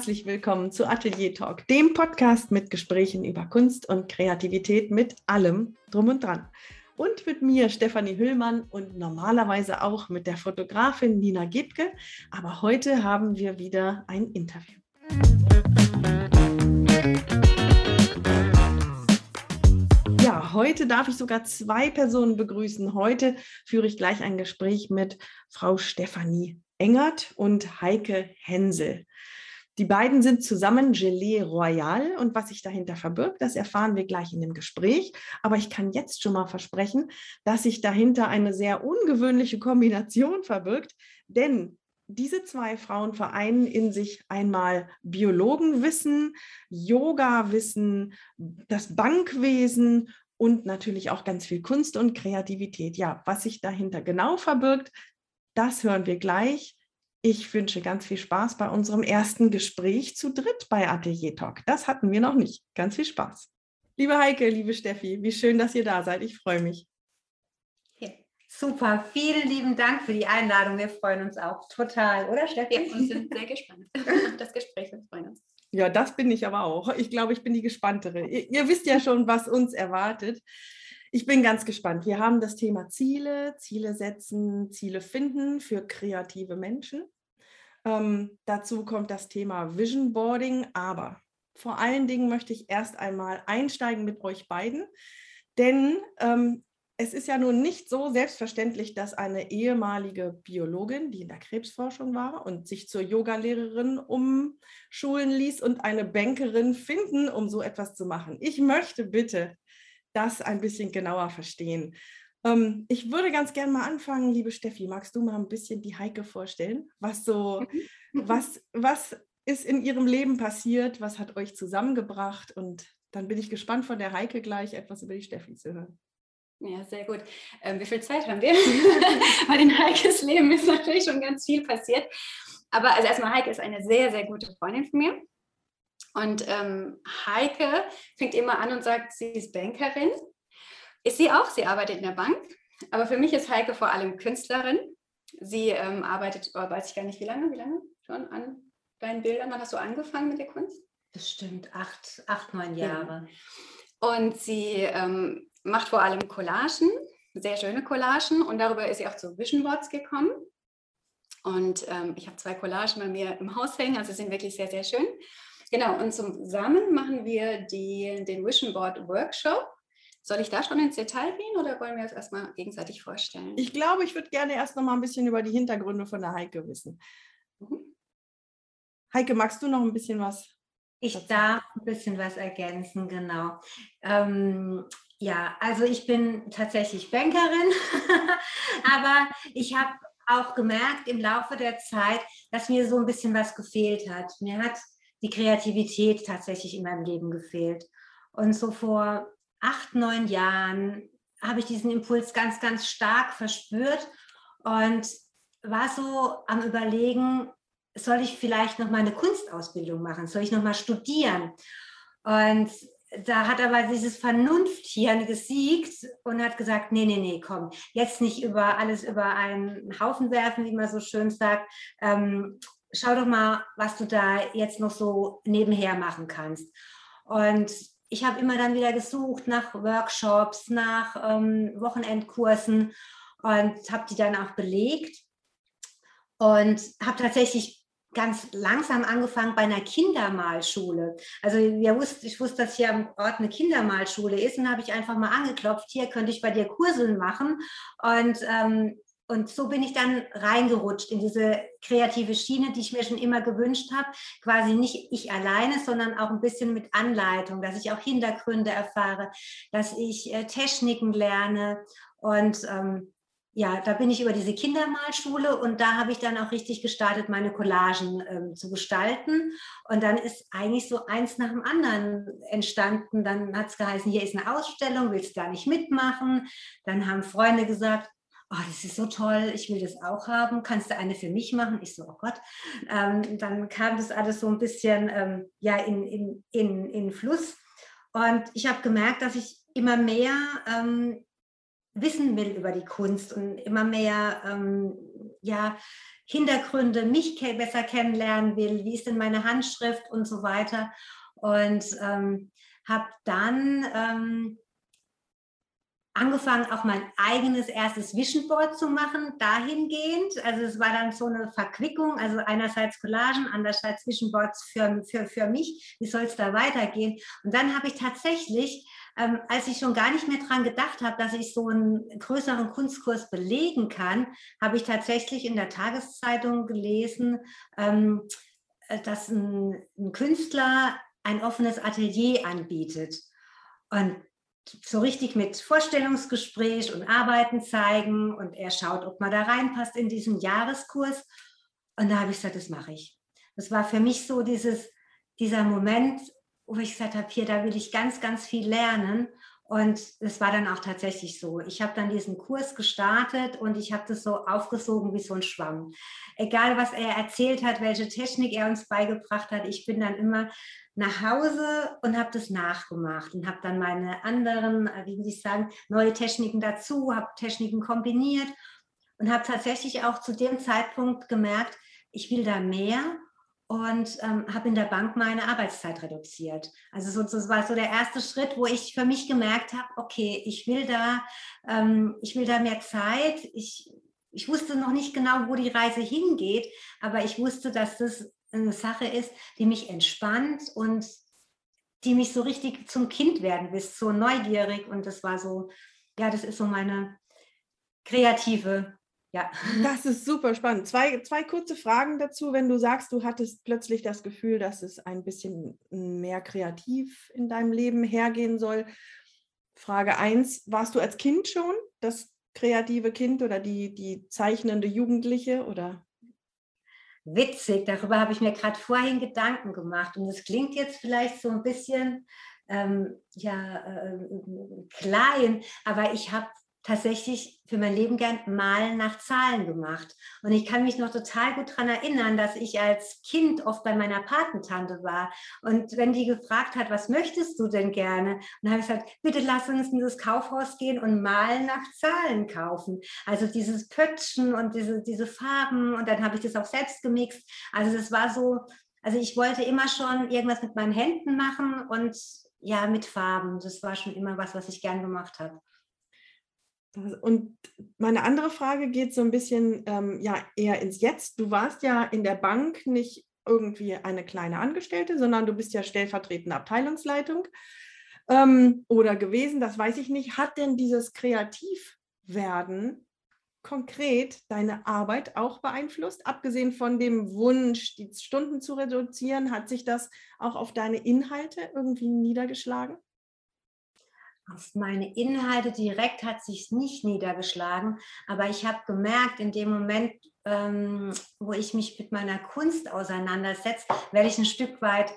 herzlich willkommen zu Atelier Talk, dem Podcast mit Gesprächen über Kunst und Kreativität mit allem drum und dran. Und mit mir, Stefanie Hüllmann, und normalerweise auch mit der Fotografin Nina Gebke. Aber heute haben wir wieder ein Interview. Ja, heute darf ich sogar zwei Personen begrüßen. Heute führe ich gleich ein Gespräch mit Frau Stefanie Engert und Heike Hensel. Die beiden sind zusammen Gelee Royal und was sich dahinter verbirgt, das erfahren wir gleich in dem Gespräch. Aber ich kann jetzt schon mal versprechen, dass sich dahinter eine sehr ungewöhnliche Kombination verbirgt, denn diese zwei Frauen vereinen in sich einmal Biologenwissen, Yoga-Wissen, das Bankwesen und natürlich auch ganz viel Kunst und Kreativität. Ja, was sich dahinter genau verbirgt, das hören wir gleich. Ich wünsche ganz viel Spaß bei unserem ersten Gespräch zu dritt bei Atelier Talk. Das hatten wir noch nicht. Ganz viel Spaß. Liebe Heike, liebe Steffi, wie schön, dass ihr da seid. Ich freue mich. Super, vielen lieben Dank für die Einladung. Wir freuen uns auch total, oder Steffi? Ja, und sind sehr gespannt das Gespräch. Wir freuen uns. Ja, das bin ich aber auch. Ich glaube, ich bin die gespanntere. Ihr, ihr wisst ja schon, was uns erwartet. Ich bin ganz gespannt. Wir haben das Thema Ziele, Ziele setzen, Ziele finden für kreative Menschen. Ähm, dazu kommt das Thema Vision Boarding, aber vor allen Dingen möchte ich erst einmal einsteigen mit euch beiden, denn ähm, es ist ja nun nicht so selbstverständlich, dass eine ehemalige Biologin, die in der Krebsforschung war und sich zur Yogalehrerin umschulen ließ und eine Bankerin finden, um so etwas zu machen. Ich möchte bitte das ein bisschen genauer verstehen. Ähm, ich würde ganz gerne mal anfangen, liebe Steffi, magst du mal ein bisschen die Heike vorstellen? Was so, was, was ist in ihrem Leben passiert? Was hat euch zusammengebracht? Und dann bin ich gespannt von der Heike gleich etwas über die Steffi zu hören. Ja, sehr gut. Ähm, wie viel Zeit haben wir? Bei den Heikes Leben ist natürlich schon ganz viel passiert. Aber also erstmal, Heike ist eine sehr, sehr gute Freundin von mir. Und ähm, Heike fängt immer an und sagt, sie ist Bankerin. Ist sie auch, sie arbeitet in der Bank. Aber für mich ist Heike vor allem Künstlerin. Sie ähm, arbeitet, oh, weiß ich gar nicht, wie lange, wie lange schon an deinen Bildern? Wann hast du angefangen mit der Kunst? Bestimmt acht, acht neun Jahre. Ja. Und sie ähm, macht vor allem Collagen, sehr schöne Collagen und darüber ist sie auch zu Vision Boards gekommen. Und ähm, ich habe zwei Collagen bei mir im Haus hängen, also sind wirklich sehr, sehr schön. Genau, und zusammen machen wir die, den Vision Board Workshop. Soll ich da schon ins Detail gehen oder wollen wir es erstmal gegenseitig vorstellen? Ich glaube, ich würde gerne erst noch mal ein bisschen über die Hintergründe von der Heike wissen. Mhm. Heike, magst du noch ein bisschen was? Ich darf ein bisschen was ergänzen, genau. Ähm, ja, also ich bin tatsächlich Bankerin, aber ich habe auch gemerkt im Laufe der Zeit, dass mir so ein bisschen was gefehlt hat. Mir hat die Kreativität tatsächlich in meinem Leben gefehlt. Und so vor acht, neun Jahren habe ich diesen Impuls ganz, ganz stark verspürt und war so am Überlegen, soll ich vielleicht noch mal eine Kunstausbildung machen? Soll ich noch mal studieren? Und da hat aber dieses Vernunfthirn gesiegt und hat gesagt, nee, nee, nee, komm, jetzt nicht über alles über einen Haufen werfen, wie man so schön sagt. Ähm, schau doch mal, was du da jetzt noch so nebenher machen kannst. Und ich habe immer dann wieder gesucht nach Workshops, nach ähm, Wochenendkursen und habe die dann auch belegt und habe tatsächlich ganz langsam angefangen bei einer Kindermalschule. Also wir wussten, ich wusste, dass hier am Ort eine Kindermalschule ist und habe ich einfach mal angeklopft, hier könnte ich bei dir Kurse machen. Und, ähm, und so bin ich dann reingerutscht in diese kreative Schiene, die ich mir schon immer gewünscht habe. Quasi nicht ich alleine, sondern auch ein bisschen mit Anleitung, dass ich auch Hintergründe erfahre, dass ich äh, Techniken lerne und ähm, ja, da bin ich über diese Kindermalschule und da habe ich dann auch richtig gestartet, meine Collagen ähm, zu gestalten. Und dann ist eigentlich so eins nach dem anderen entstanden. Dann hat es geheißen, hier ist eine Ausstellung, willst du da nicht mitmachen? Dann haben Freunde gesagt, oh, das ist so toll, ich will das auch haben, kannst du eine für mich machen? Ich so, oh Gott. Ähm, dann kam das alles so ein bisschen ähm, ja, in, in, in, in Fluss. Und ich habe gemerkt, dass ich immer mehr ähm, wissen will über die Kunst und immer mehr ähm, ja, Hintergründe, mich besser kennenlernen will, wie ist denn meine Handschrift und so weiter. Und ähm, habe dann ähm, angefangen, auch mein eigenes erstes Vision Board zu machen, dahingehend. Also es war dann so eine Verquickung, also einerseits Collagen, andererseits Vision Boards für, für, für mich. Wie soll es da weitergehen? Und dann habe ich tatsächlich, ähm, als ich schon gar nicht mehr dran gedacht habe, dass ich so einen größeren Kunstkurs belegen kann, habe ich tatsächlich in der Tageszeitung gelesen, ähm, dass ein, ein Künstler ein offenes Atelier anbietet. Und so richtig mit Vorstellungsgespräch und Arbeiten zeigen und er schaut, ob man da reinpasst in diesen Jahreskurs. Und da habe ich gesagt, das mache ich. Das war für mich so dieses, dieser Moment, wo ich gesagt habe, hier, da will ich ganz, ganz viel lernen. Und es war dann auch tatsächlich so. Ich habe dann diesen Kurs gestartet und ich habe das so aufgesogen wie so ein Schwamm. Egal, was er erzählt hat, welche Technik er uns beigebracht hat, ich bin dann immer nach Hause und habe das nachgemacht und habe dann meine anderen, äh, wie würde ich sagen, neue Techniken dazu, habe Techniken kombiniert und habe tatsächlich auch zu dem Zeitpunkt gemerkt, ich will da mehr und ähm, habe in der Bank meine Arbeitszeit reduziert. Also so, das war so der erste Schritt, wo ich für mich gemerkt habe, okay, ich will da, ähm, ich will da mehr Zeit. Ich, ich wusste noch nicht genau, wo die Reise hingeht, aber ich wusste, dass das eine Sache ist, die mich entspannt und die mich so richtig zum Kind werden lässt, so neugierig. Und das war so, ja, das ist so meine kreative, ja. Das ist super spannend. Zwei, zwei kurze Fragen dazu, wenn du sagst, du hattest plötzlich das Gefühl, dass es ein bisschen mehr kreativ in deinem Leben hergehen soll. Frage eins, warst du als Kind schon das kreative Kind oder die, die zeichnende Jugendliche oder witzig, darüber habe ich mir gerade vorhin Gedanken gemacht. Und es klingt jetzt vielleicht so ein bisschen ähm, ja, äh, klein, aber ich habe tatsächlich für mein Leben gern Malen nach Zahlen gemacht. Und ich kann mich noch total gut daran erinnern, dass ich als Kind oft bei meiner Patentante war. Und wenn die gefragt hat, was möchtest du denn gerne? Und habe ich gesagt, bitte lass uns in das Kaufhaus gehen und Malen nach Zahlen kaufen. Also dieses Pöttchen und diese, diese Farben. Und dann habe ich das auch selbst gemixt. Also das war so, also ich wollte immer schon irgendwas mit meinen Händen machen und ja, mit Farben. Das war schon immer was, was ich gern gemacht habe. Und meine andere Frage geht so ein bisschen ähm, ja eher ins Jetzt. Du warst ja in der Bank nicht irgendwie eine kleine Angestellte, sondern du bist ja stellvertretende Abteilungsleitung ähm, oder gewesen, das weiß ich nicht. Hat denn dieses Kreativwerden konkret deine Arbeit auch beeinflusst? Abgesehen von dem Wunsch, die Stunden zu reduzieren, hat sich das auch auf deine Inhalte irgendwie niedergeschlagen? Auf meine Inhalte direkt hat sich nicht niedergeschlagen, aber ich habe gemerkt, in dem Moment, ähm, wo ich mich mit meiner Kunst auseinandersetze, werde ich ein Stück weit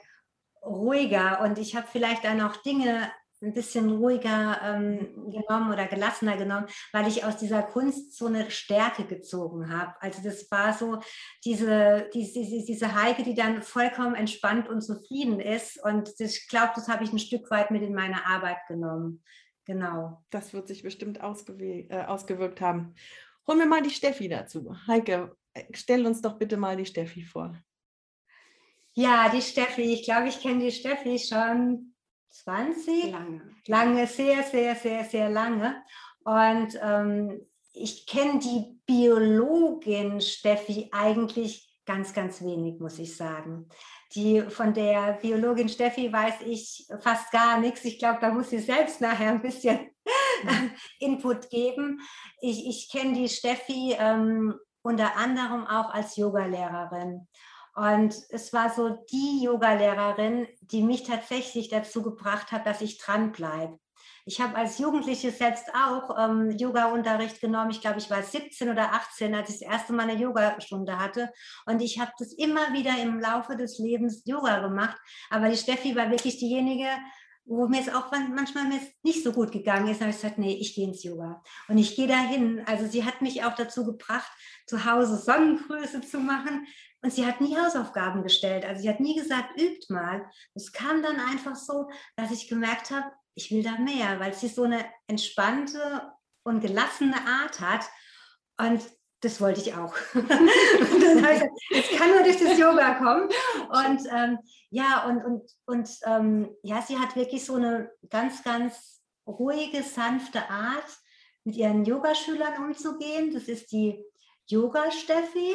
ruhiger und ich habe vielleicht dann auch Dinge ein bisschen ruhiger ähm, genommen oder gelassener genommen, weil ich aus dieser Kunst so eine Stärke gezogen habe. Also das war so diese, diese, diese Heike, die dann vollkommen entspannt und zufrieden ist. Und ich glaube, das habe ich ein Stück weit mit in meine Arbeit genommen. Genau. Das wird sich bestimmt äh, ausgewirkt haben. Holen wir mal die Steffi dazu. Heike, äh, stell uns doch bitte mal die Steffi vor. Ja, die Steffi. Ich glaube, ich kenne die Steffi schon 20? Lange. Lange, sehr, sehr, sehr, sehr lange. Und ähm, ich kenne die Biologin Steffi eigentlich ganz, ganz wenig, muss ich sagen. Die, von der Biologin Steffi weiß ich fast gar nichts. Ich glaube, da muss sie selbst nachher ein bisschen Input geben. Ich, ich kenne die Steffi ähm, unter anderem auch als Yogalehrerin. Und es war so die Yogalehrerin, die mich tatsächlich dazu gebracht hat, dass ich dranbleibe. Ich habe als Jugendliche selbst auch ähm, Yoga-Unterricht genommen. Ich glaube, ich war 17 oder 18, als ich das erste Mal eine Yogastunde hatte. Und ich habe das immer wieder im Laufe des Lebens Yoga gemacht. Aber die Steffi war wirklich diejenige, wo mir es auch manchmal nicht so gut gegangen ist, habe ich gesagt, nee, ich gehe ins Yoga. Und ich gehe dahin. Also sie hat mich auch dazu gebracht, zu Hause Sonnengröße zu machen. Und sie hat nie Hausaufgaben gestellt. Also sie hat nie gesagt, übt mal. Es kam dann einfach so, dass ich gemerkt habe, ich will da mehr, weil sie so eine entspannte und gelassene Art hat. Und das wollte ich auch. es kann nur durch das Yoga kommen. Und ähm, ja, und, und, und ähm, ja, sie hat wirklich so eine ganz, ganz ruhige, sanfte Art, mit ihren Yogaschülern umzugehen. Das ist die Yoga-Steffi.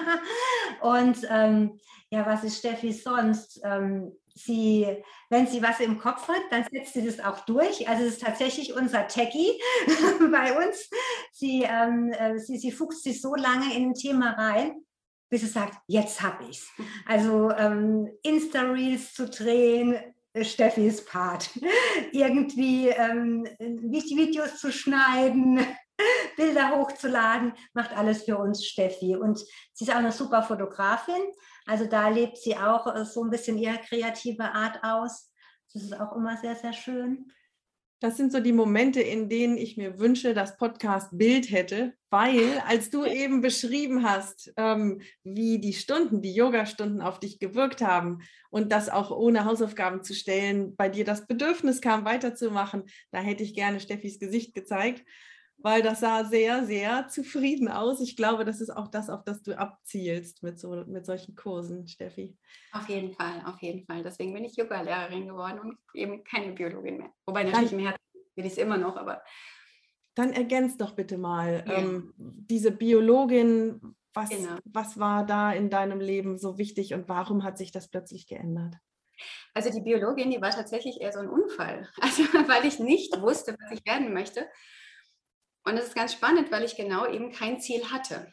und ähm, ja, was ist Steffi sonst? Ähm, sie, wenn sie was im Kopf hat, dann setzt sie das auch durch. Also es ist tatsächlich unser Techie bei uns. Sie, ähm, äh, sie, sie fuchst sich so lange in ein Thema rein, bis sie sagt, jetzt habe ich es. Also ähm, Insta-Reels zu drehen, äh, Steffis Part. Irgendwie ähm, Videos zu schneiden, Bilder hochzuladen, macht alles für uns Steffi. Und sie ist auch eine super Fotografin. Also da lebt sie auch äh, so ein bisschen ihre kreative Art aus. Das ist auch immer sehr, sehr schön. Das sind so die Momente, in denen ich mir wünsche, dass Podcast Bild hätte, weil als du eben beschrieben hast, ähm, wie die Stunden, die Yoga-Stunden auf dich gewirkt haben und das auch ohne Hausaufgaben zu stellen, bei dir das Bedürfnis kam, weiterzumachen, da hätte ich gerne Steffis Gesicht gezeigt weil das sah sehr, sehr zufrieden aus. Ich glaube, das ist auch das, auf das du abzielst mit, so, mit solchen Kursen, Steffi. Auf jeden Fall, auf jeden Fall. Deswegen bin ich Yoga-Lehrerin geworden und eben keine Biologin mehr. Wobei natürlich im Herzen bin ich es immer noch, aber. Dann ergänzt doch bitte mal ja. ähm, diese Biologin. Was, genau. was war da in deinem Leben so wichtig und warum hat sich das plötzlich geändert? Also die Biologin, die war tatsächlich eher so ein Unfall. Also weil ich nicht wusste, was ich werden möchte und es ist ganz spannend, weil ich genau eben kein Ziel hatte,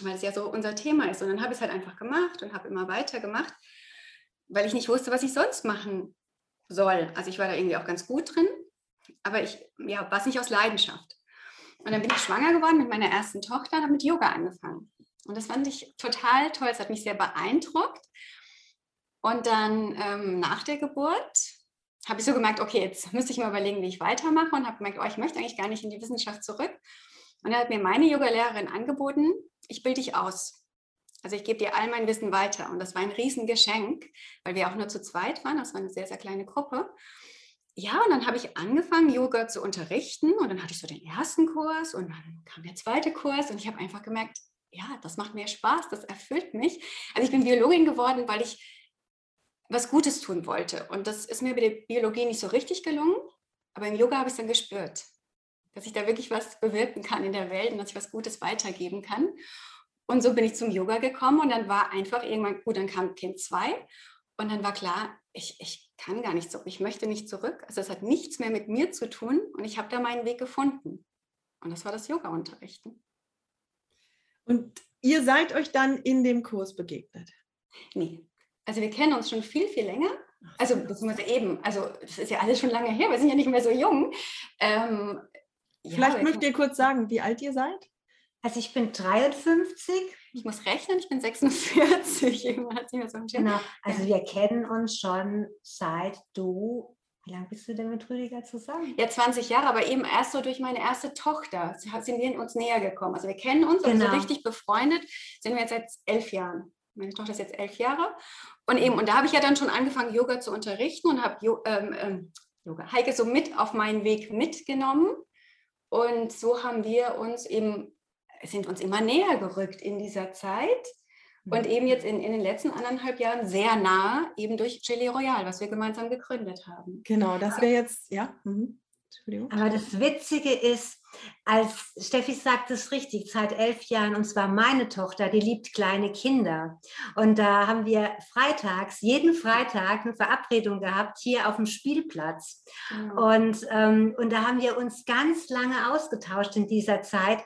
weil es ja so unser Thema ist. Und dann habe ich es halt einfach gemacht und habe immer weiter gemacht, weil ich nicht wusste, was ich sonst machen soll. Also ich war da irgendwie auch ganz gut drin, aber ich ja, war es nicht aus Leidenschaft. Und dann bin ich schwanger geworden mit meiner ersten Tochter und habe mit Yoga angefangen. Und das fand ich total toll. Es hat mich sehr beeindruckt. Und dann ähm, nach der Geburt habe ich so gemerkt, okay, jetzt müsste ich mal überlegen, wie ich weitermache und habe gemerkt, oh, ich möchte eigentlich gar nicht in die Wissenschaft zurück. Und dann hat mir meine Yoga-Lehrerin angeboten, ich bilde dich aus. Also ich gebe dir all mein Wissen weiter. Und das war ein Riesengeschenk, weil wir auch nur zu zweit waren. Das war eine sehr, sehr kleine Gruppe. Ja, und dann habe ich angefangen, Yoga zu unterrichten. Und dann hatte ich so den ersten Kurs und dann kam der zweite Kurs. Und ich habe einfach gemerkt, ja, das macht mir Spaß, das erfüllt mich. Also ich bin Biologin geworden, weil ich was Gutes tun wollte. Und das ist mir bei der Biologie nicht so richtig gelungen, aber im Yoga habe ich es dann gespürt, dass ich da wirklich was bewirken kann in der Welt und dass ich was Gutes weitergeben kann. Und so bin ich zum Yoga gekommen und dann war einfach irgendwann, gut, dann kam Kind 2 und dann war klar, ich, ich kann gar nicht zurück, ich möchte nicht zurück. Also es hat nichts mehr mit mir zu tun und ich habe da meinen Weg gefunden. Und das war das Yoga-Unterrichten. Und ihr seid euch dann in dem Kurs begegnet? Nee, also wir kennen uns schon viel, viel länger. Also beziehungsweise eben, also das ist ja alles schon lange her, wir sind ja nicht mehr so jung. Ähm, Vielleicht ja, möchtet ihr kurz sagen, wie alt ihr seid? Also ich bin 53. Ich muss rechnen, ich bin 46. genau, also wir kennen uns schon seit du, wie lange bist du denn mit Rüdiger zusammen? Ja, 20 Jahre, aber eben erst so durch meine erste Tochter sind wir uns näher gekommen. Also wir kennen uns, genau. aber so richtig befreundet sind wir jetzt seit elf Jahren meine Tochter ist jetzt elf Jahre. Und eben, und da habe ich ja dann schon angefangen, Yoga zu unterrichten und habe ähm, ähm, Yoga, Heike so mit auf meinen Weg mitgenommen. Und so haben wir uns eben, sind uns immer näher gerückt in dieser Zeit. Und eben jetzt in, in den letzten anderthalb Jahren sehr nah, eben durch Chili Royal, was wir gemeinsam gegründet haben. Genau, das wäre jetzt, ja. Mhm. Aber das Witzige ist, als Steffi sagt es richtig, seit elf Jahren, und zwar meine Tochter, die liebt kleine Kinder. Und da haben wir freitags, jeden Freitag eine Verabredung gehabt, hier auf dem Spielplatz. Mhm. Und, ähm, und da haben wir uns ganz lange ausgetauscht in dieser Zeit,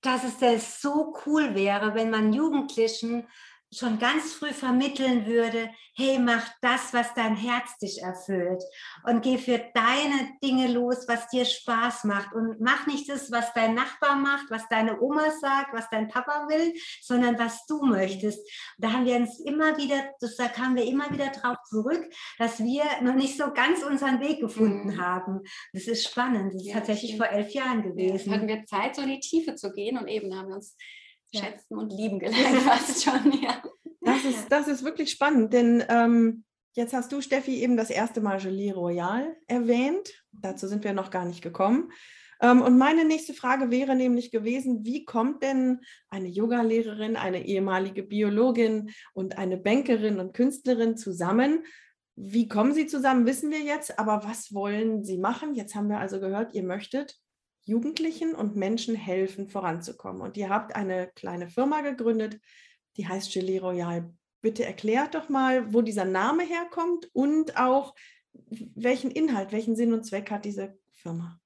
dass es das so cool wäre, wenn man Jugendlichen schon ganz früh vermitteln würde, hey, mach das, was dein Herz dich erfüllt und geh für deine Dinge los, was dir Spaß macht und mach nicht das, was dein Nachbar macht, was deine Oma sagt, was dein Papa will, sondern was du möchtest. Da haben wir uns immer wieder, das, da kamen wir immer wieder drauf zurück, dass wir noch nicht so ganz unseren Weg gefunden mhm. haben. Das ist spannend. Das ist ja, tatsächlich stimmt. vor elf Jahren gewesen. Ja, hatten wir Zeit, so in die Tiefe zu gehen und eben haben wir uns schätzen und lieben gelernt fast schon, ja. Das ist, das ist wirklich spannend, denn ähm, jetzt hast du, Steffi, eben das erste Mal Gelee Royal erwähnt. Dazu sind wir noch gar nicht gekommen. Ähm, und meine nächste Frage wäre nämlich gewesen, wie kommt denn eine Yogalehrerin, eine ehemalige Biologin und eine Bankerin und Künstlerin zusammen? Wie kommen sie zusammen, wissen wir jetzt, aber was wollen sie machen? Jetzt haben wir also gehört, ihr möchtet Jugendlichen und Menschen helfen, voranzukommen. Und ihr habt eine kleine Firma gegründet, die heißt Gelee Royal. Bitte erklärt doch mal, wo dieser Name herkommt und auch welchen Inhalt, welchen Sinn und Zweck hat diese Firma.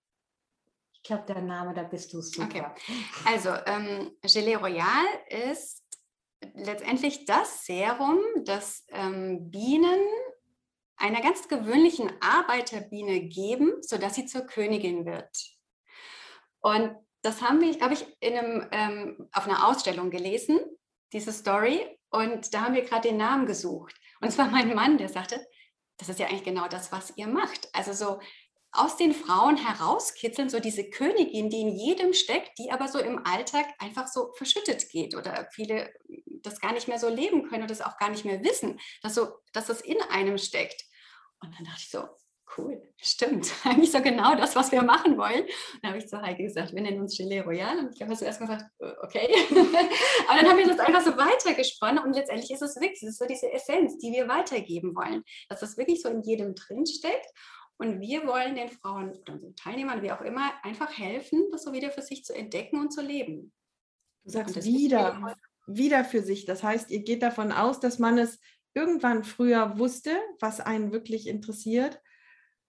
Ich glaube, der Name, da bist du super. Okay. Also, ähm, Gelee Royal ist letztendlich das Serum, das ähm, Bienen einer ganz gewöhnlichen Arbeiterbiene geben, sodass sie zur Königin wird. Und das haben wir, habe ich, in einem, ähm, auf einer Ausstellung gelesen, diese Story. Und da haben wir gerade den Namen gesucht. Und es war mein Mann, der sagte, das ist ja eigentlich genau das, was ihr macht. Also so aus den Frauen herauskitzeln, so diese Königin, die in jedem steckt, die aber so im Alltag einfach so verschüttet geht oder viele das gar nicht mehr so leben können und das auch gar nicht mehr wissen, dass, so, dass das in einem steckt. Und dann dachte ich so, cool, stimmt, eigentlich so genau das, was wir machen wollen. Und dann habe ich zu Heike gesagt, wir nennen uns Gelee Royal. Und ich habe zuerst gesagt, äh, okay. Aber dann haben wir das einfach so weitergesponnen und letztendlich ist es wirklich, es ist so diese Essenz, die wir weitergeben wollen, dass das wirklich so in jedem drin steckt und wir wollen den Frauen oder unseren Teilnehmern, wie auch immer, einfach helfen, das so wieder für sich zu entdecken und zu leben. Du sagst wieder, wieder für sich. Das heißt, ihr geht davon aus, dass man es irgendwann früher wusste, was einen wirklich interessiert.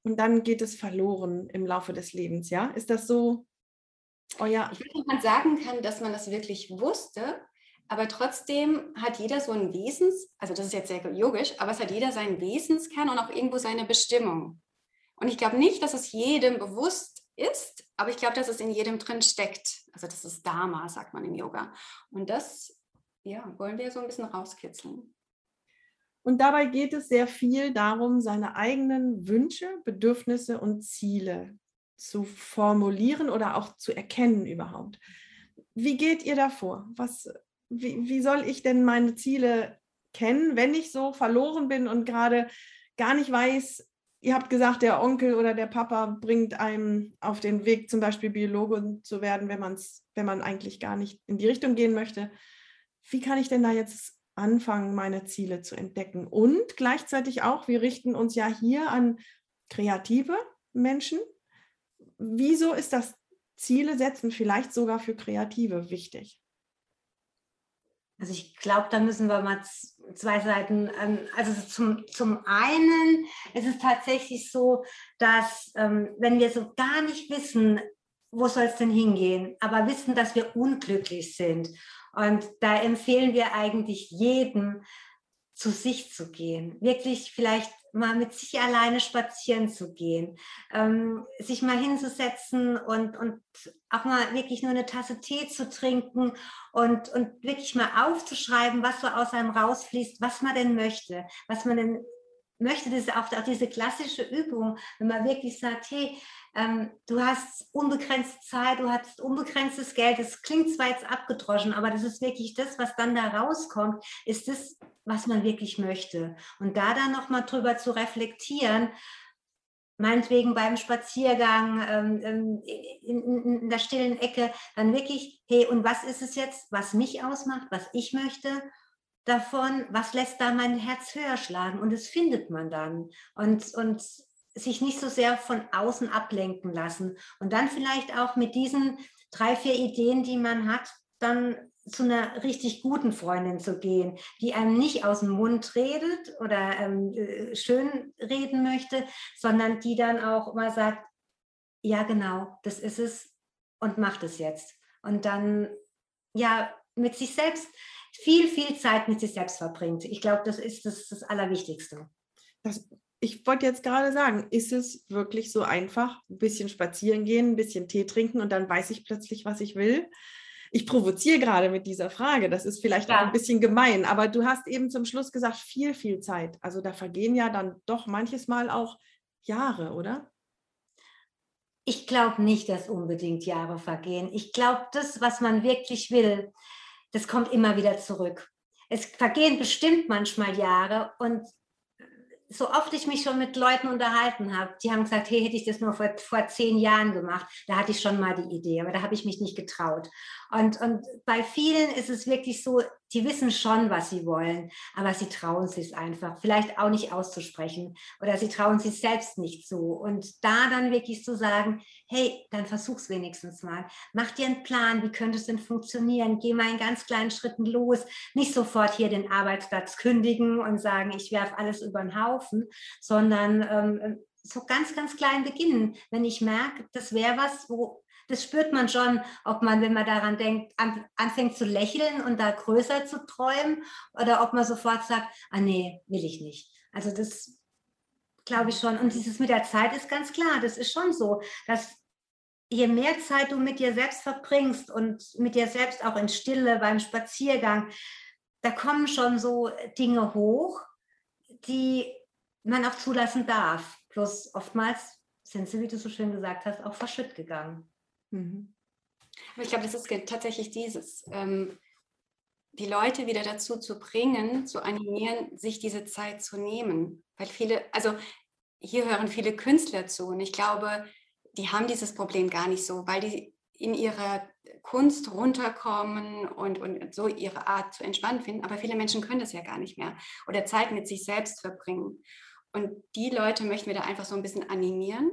Und dann geht es verloren im Laufe des Lebens, ja? Ist das so euer? Ich würde nicht mal sagen kann, dass man das wirklich wusste, aber trotzdem hat jeder so ein Wesens, also das ist jetzt sehr yogisch, aber es hat jeder seinen Wesenskern und auch irgendwo seine Bestimmung. Und ich glaube nicht, dass es jedem bewusst ist, aber ich glaube, dass es in jedem drin steckt. Also das ist Dharma, sagt man im Yoga. Und das ja, wollen wir so ein bisschen rauskitzeln. Und dabei geht es sehr viel darum, seine eigenen Wünsche, Bedürfnisse und Ziele zu formulieren oder auch zu erkennen überhaupt. Wie geht ihr davor? Was, wie, wie soll ich denn meine Ziele kennen, wenn ich so verloren bin und gerade gar nicht weiß, ihr habt gesagt, der Onkel oder der Papa bringt einem auf den Weg, zum Beispiel Biologe zu werden, wenn, man's, wenn man eigentlich gar nicht in die Richtung gehen möchte. Wie kann ich denn da jetzt anfangen, meine Ziele zu entdecken? Und gleichzeitig auch, wir richten uns ja hier an kreative Menschen. Wieso ist das Ziele setzen vielleicht sogar für Kreative wichtig? Also ich glaube, da müssen wir mal zwei Seiten, ähm, also zum, zum einen ist es tatsächlich so, dass ähm, wenn wir so gar nicht wissen, wo soll es denn hingehen, aber wissen, dass wir unglücklich sind. Und da empfehlen wir eigentlich jedem, zu sich zu gehen, wirklich vielleicht mal mit sich alleine spazieren zu gehen, ähm, sich mal hinzusetzen und, und auch mal wirklich nur eine Tasse Tee zu trinken und, und wirklich mal aufzuschreiben, was so aus einem rausfließt, was man denn möchte, was man denn möchte, das auch, auch diese klassische Übung, wenn man wirklich sagt, hey, ähm, du hast unbegrenzt Zeit, du hast unbegrenztes Geld. Das klingt zwar jetzt abgedroschen, aber das ist wirklich das, was dann da rauskommt, ist das, was man wirklich möchte. Und da dann nochmal drüber zu reflektieren, meinetwegen beim Spaziergang ähm, ähm in, in, in der stillen Ecke, dann wirklich, hey, und was ist es jetzt, was mich ausmacht, was ich möchte? Davon, was lässt da mein Herz höher schlagen und das findet man dann. Und, und sich nicht so sehr von außen ablenken lassen und dann vielleicht auch mit diesen drei, vier Ideen, die man hat, dann zu einer richtig guten Freundin zu gehen, die einem nicht aus dem Mund redet oder ähm, äh, schön reden möchte, sondern die dann auch mal sagt, ja genau, das ist es und macht es jetzt. Und dann ja mit sich selbst viel, viel Zeit mit sich selbst verbringt. Ich glaube, das ist das, das Allerwichtigste. Das ich wollte jetzt gerade sagen, ist es wirklich so einfach? Ein bisschen spazieren gehen, ein bisschen Tee trinken und dann weiß ich plötzlich, was ich will? Ich provoziere gerade mit dieser Frage. Das ist vielleicht ja. auch ein bisschen gemein, aber du hast eben zum Schluss gesagt, viel, viel Zeit. Also da vergehen ja dann doch manches Mal auch Jahre, oder? Ich glaube nicht, dass unbedingt Jahre vergehen. Ich glaube, das, was man wirklich will, das kommt immer wieder zurück. Es vergehen bestimmt manchmal Jahre und so oft ich mich schon mit Leuten unterhalten habe, die haben gesagt, hey, hätte ich das nur vor, vor zehn Jahren gemacht, da hatte ich schon mal die Idee, aber da habe ich mich nicht getraut. Und, und bei vielen ist es wirklich so, die wissen schon, was sie wollen, aber sie trauen sich einfach, vielleicht auch nicht auszusprechen oder sie trauen sich selbst nicht so. Und da dann wirklich zu sagen, hey, dann versuch's wenigstens mal. Mach dir einen Plan, wie könnte es denn funktionieren? Geh mal in ganz kleinen Schritten los. Nicht sofort hier den Arbeitsplatz kündigen und sagen, ich werfe alles über den Haufen, sondern ähm, so ganz, ganz klein beginnen. Wenn ich merke, das wäre was, wo das spürt man schon, ob man, wenn man daran denkt, an, anfängt zu lächeln und da größer zu träumen oder ob man sofort sagt, ah nee, will ich nicht. Also das glaube ich schon. Und dieses mit der Zeit ist ganz klar, das ist schon so, dass je mehr Zeit du mit dir selbst verbringst und mit dir selbst auch in Stille beim Spaziergang, da kommen schon so Dinge hoch, die man auch zulassen darf. Plus oftmals sind sie, wie du so schön gesagt hast, auch verschütt gegangen. Mhm. Aber ich glaube, das ist tatsächlich dieses, ähm, die Leute wieder dazu zu bringen, zu animieren, sich diese Zeit zu nehmen. Weil viele, also hier hören viele Künstler zu und ich glaube, die haben dieses Problem gar nicht so, weil die in ihrer Kunst runterkommen und, und so ihre Art zu entspannen finden. Aber viele Menschen können das ja gar nicht mehr oder Zeit mit sich selbst verbringen. Und die Leute möchten wir da einfach so ein bisschen animieren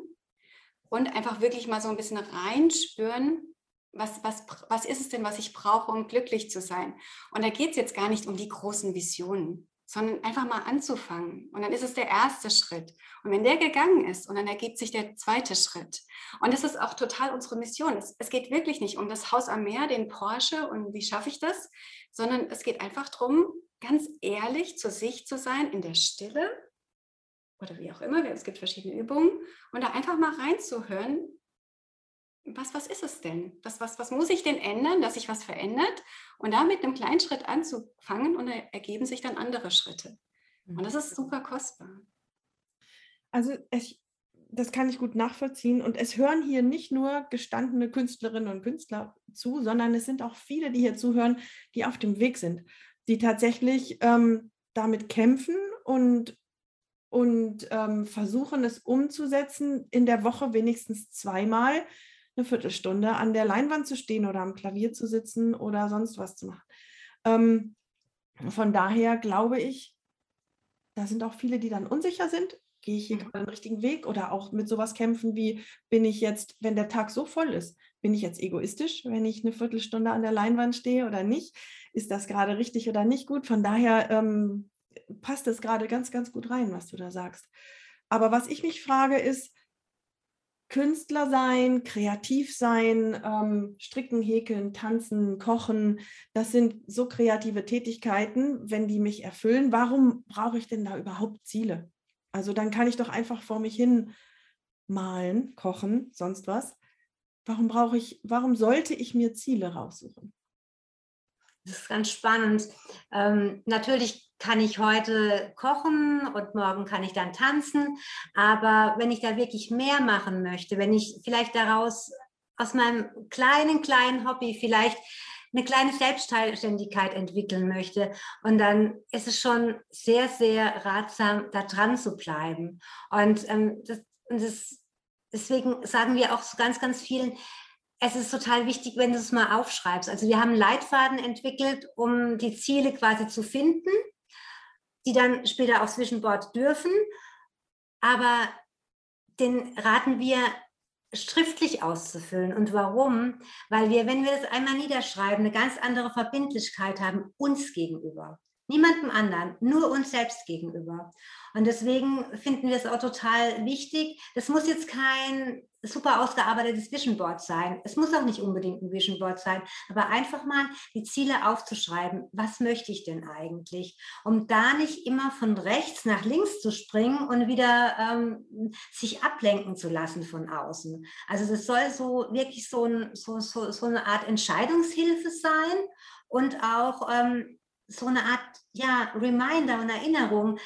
und einfach wirklich mal so ein bisschen reinspüren, was, was, was ist es denn, was ich brauche, um glücklich zu sein. Und da geht es jetzt gar nicht um die großen Visionen, sondern einfach mal anzufangen. Und dann ist es der erste Schritt. Und wenn der gegangen ist, und dann ergibt sich der zweite Schritt. Und das ist auch total unsere Mission. Es, es geht wirklich nicht um das Haus am Meer, den Porsche und wie schaffe ich das, sondern es geht einfach darum, ganz ehrlich zu sich zu sein in der Stille oder wie auch immer, es gibt verschiedene Übungen, und da einfach mal reinzuhören, was, was ist es denn? Was, was, was muss ich denn ändern, dass sich was verändert? Und da mit einem kleinen Schritt anzufangen und da ergeben sich dann andere Schritte. Und das ist super kostbar. Also ich, das kann ich gut nachvollziehen. Und es hören hier nicht nur gestandene Künstlerinnen und Künstler zu, sondern es sind auch viele, die hier zuhören, die auf dem Weg sind, die tatsächlich ähm, damit kämpfen und und ähm, versuchen es umzusetzen, in der Woche wenigstens zweimal eine Viertelstunde an der Leinwand zu stehen oder am Klavier zu sitzen oder sonst was zu machen. Ähm, von daher glaube ich, da sind auch viele, die dann unsicher sind. Gehe ich hier mhm. gerade den richtigen Weg oder auch mit sowas kämpfen wie, bin ich jetzt, wenn der Tag so voll ist, bin ich jetzt egoistisch, wenn ich eine Viertelstunde an der Leinwand stehe oder nicht? Ist das gerade richtig oder nicht gut? Von daher ähm, passt es gerade ganz, ganz gut rein, was du da sagst. Aber was ich mich frage, ist, Künstler sein, kreativ sein, ähm, stricken, häkeln, tanzen, kochen, das sind so kreative Tätigkeiten, wenn die mich erfüllen. Warum brauche ich denn da überhaupt Ziele? Also dann kann ich doch einfach vor mich hin malen, kochen, sonst was. Warum brauche ich, warum sollte ich mir Ziele raussuchen? Das ist ganz spannend. Ähm, natürlich kann ich heute kochen und morgen kann ich dann tanzen. Aber wenn ich da wirklich mehr machen möchte, wenn ich vielleicht daraus aus meinem kleinen, kleinen Hobby vielleicht eine kleine Selbstständigkeit entwickeln möchte. Und dann ist es schon sehr, sehr ratsam, da dran zu bleiben. Und, ähm, das, und das, deswegen sagen wir auch so ganz, ganz vielen, es ist total wichtig, wenn du es mal aufschreibst. Also wir haben Leitfaden entwickelt, um die Ziele quasi zu finden die dann später aufs Zwischenboard dürfen. Aber den raten wir schriftlich auszufüllen. Und warum? Weil wir, wenn wir das einmal niederschreiben, eine ganz andere Verbindlichkeit haben uns gegenüber. Niemandem anderen, nur uns selbst gegenüber. Und deswegen finden wir es auch total wichtig. Das muss jetzt kein super ausgearbeitetes Vision Board sein. Es muss auch nicht unbedingt ein Vision Board sein, aber einfach mal die Ziele aufzuschreiben. Was möchte ich denn eigentlich? Um da nicht immer von rechts nach links zu springen und wieder ähm, sich ablenken zu lassen von außen. Also das soll so wirklich so, ein, so, so, so eine Art Entscheidungshilfe sein und auch ähm, so eine Art ja, Reminder und Erinnerung,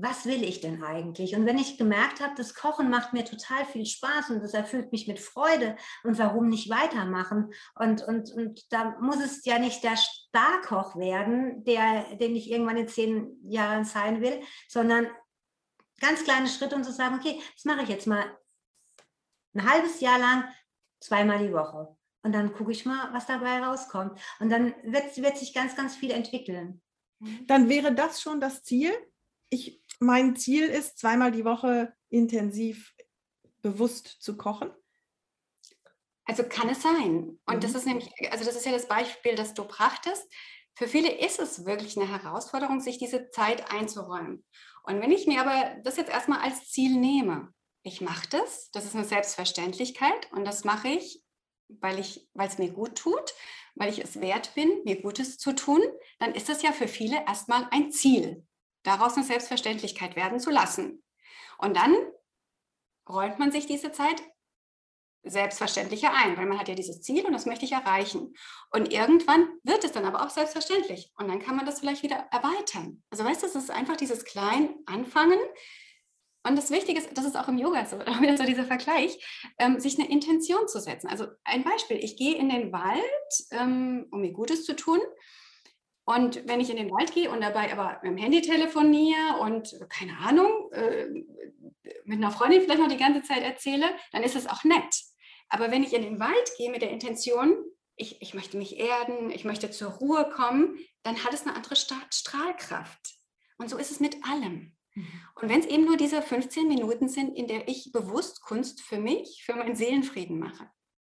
was will ich denn eigentlich? Und wenn ich gemerkt habe, das Kochen macht mir total viel Spaß und das erfüllt mich mit Freude und warum nicht weitermachen? Und, und, und da muss es ja nicht der Starkoch werden, der, den ich irgendwann in zehn Jahren sein will, sondern ganz kleine Schritte und zu sagen, okay, das mache ich jetzt mal ein halbes Jahr lang, zweimal die Woche. Und dann gucke ich mal, was dabei rauskommt. Und dann wird, wird sich ganz, ganz viel entwickeln. Dann wäre das schon das Ziel. Ich, mein Ziel ist, zweimal die Woche intensiv bewusst zu kochen. Also kann es sein. Und mhm. das ist nämlich, also das ist ja das Beispiel, das du brachtest. Für viele ist es wirklich eine Herausforderung, sich diese Zeit einzuräumen. Und wenn ich mir aber das jetzt erstmal als Ziel nehme, ich mache das, das ist eine Selbstverständlichkeit und das mache ich, weil ich, weil es mir gut tut, weil ich es wert bin, mir Gutes zu tun, dann ist das ja für viele erstmal ein Ziel, daraus eine Selbstverständlichkeit werden zu lassen. Und dann räumt man sich diese Zeit selbstverständlicher ein, weil man hat ja dieses Ziel und das möchte ich erreichen. Und irgendwann wird es dann aber auch selbstverständlich und dann kann man das vielleicht wieder erweitern. Also weißt du, es ist einfach dieses klein Anfangen. Und das Wichtige ist, das ist auch im Yoga so, wieder so dieser Vergleich, ähm, sich eine Intention zu setzen. Also ein Beispiel, ich gehe in den Wald, ähm, um mir Gutes zu tun. Und wenn ich in den Wald gehe und dabei aber mit dem Handy telefoniere und keine Ahnung, äh, mit einer Freundin vielleicht noch die ganze Zeit erzähle, dann ist es auch nett. Aber wenn ich in den Wald gehe mit der Intention, ich, ich möchte mich erden, ich möchte zur Ruhe kommen, dann hat es eine andere Strahlkraft. Und so ist es mit allem. Und wenn es eben nur diese 15 Minuten sind, in der ich bewusst Kunst für mich, für meinen Seelenfrieden mache.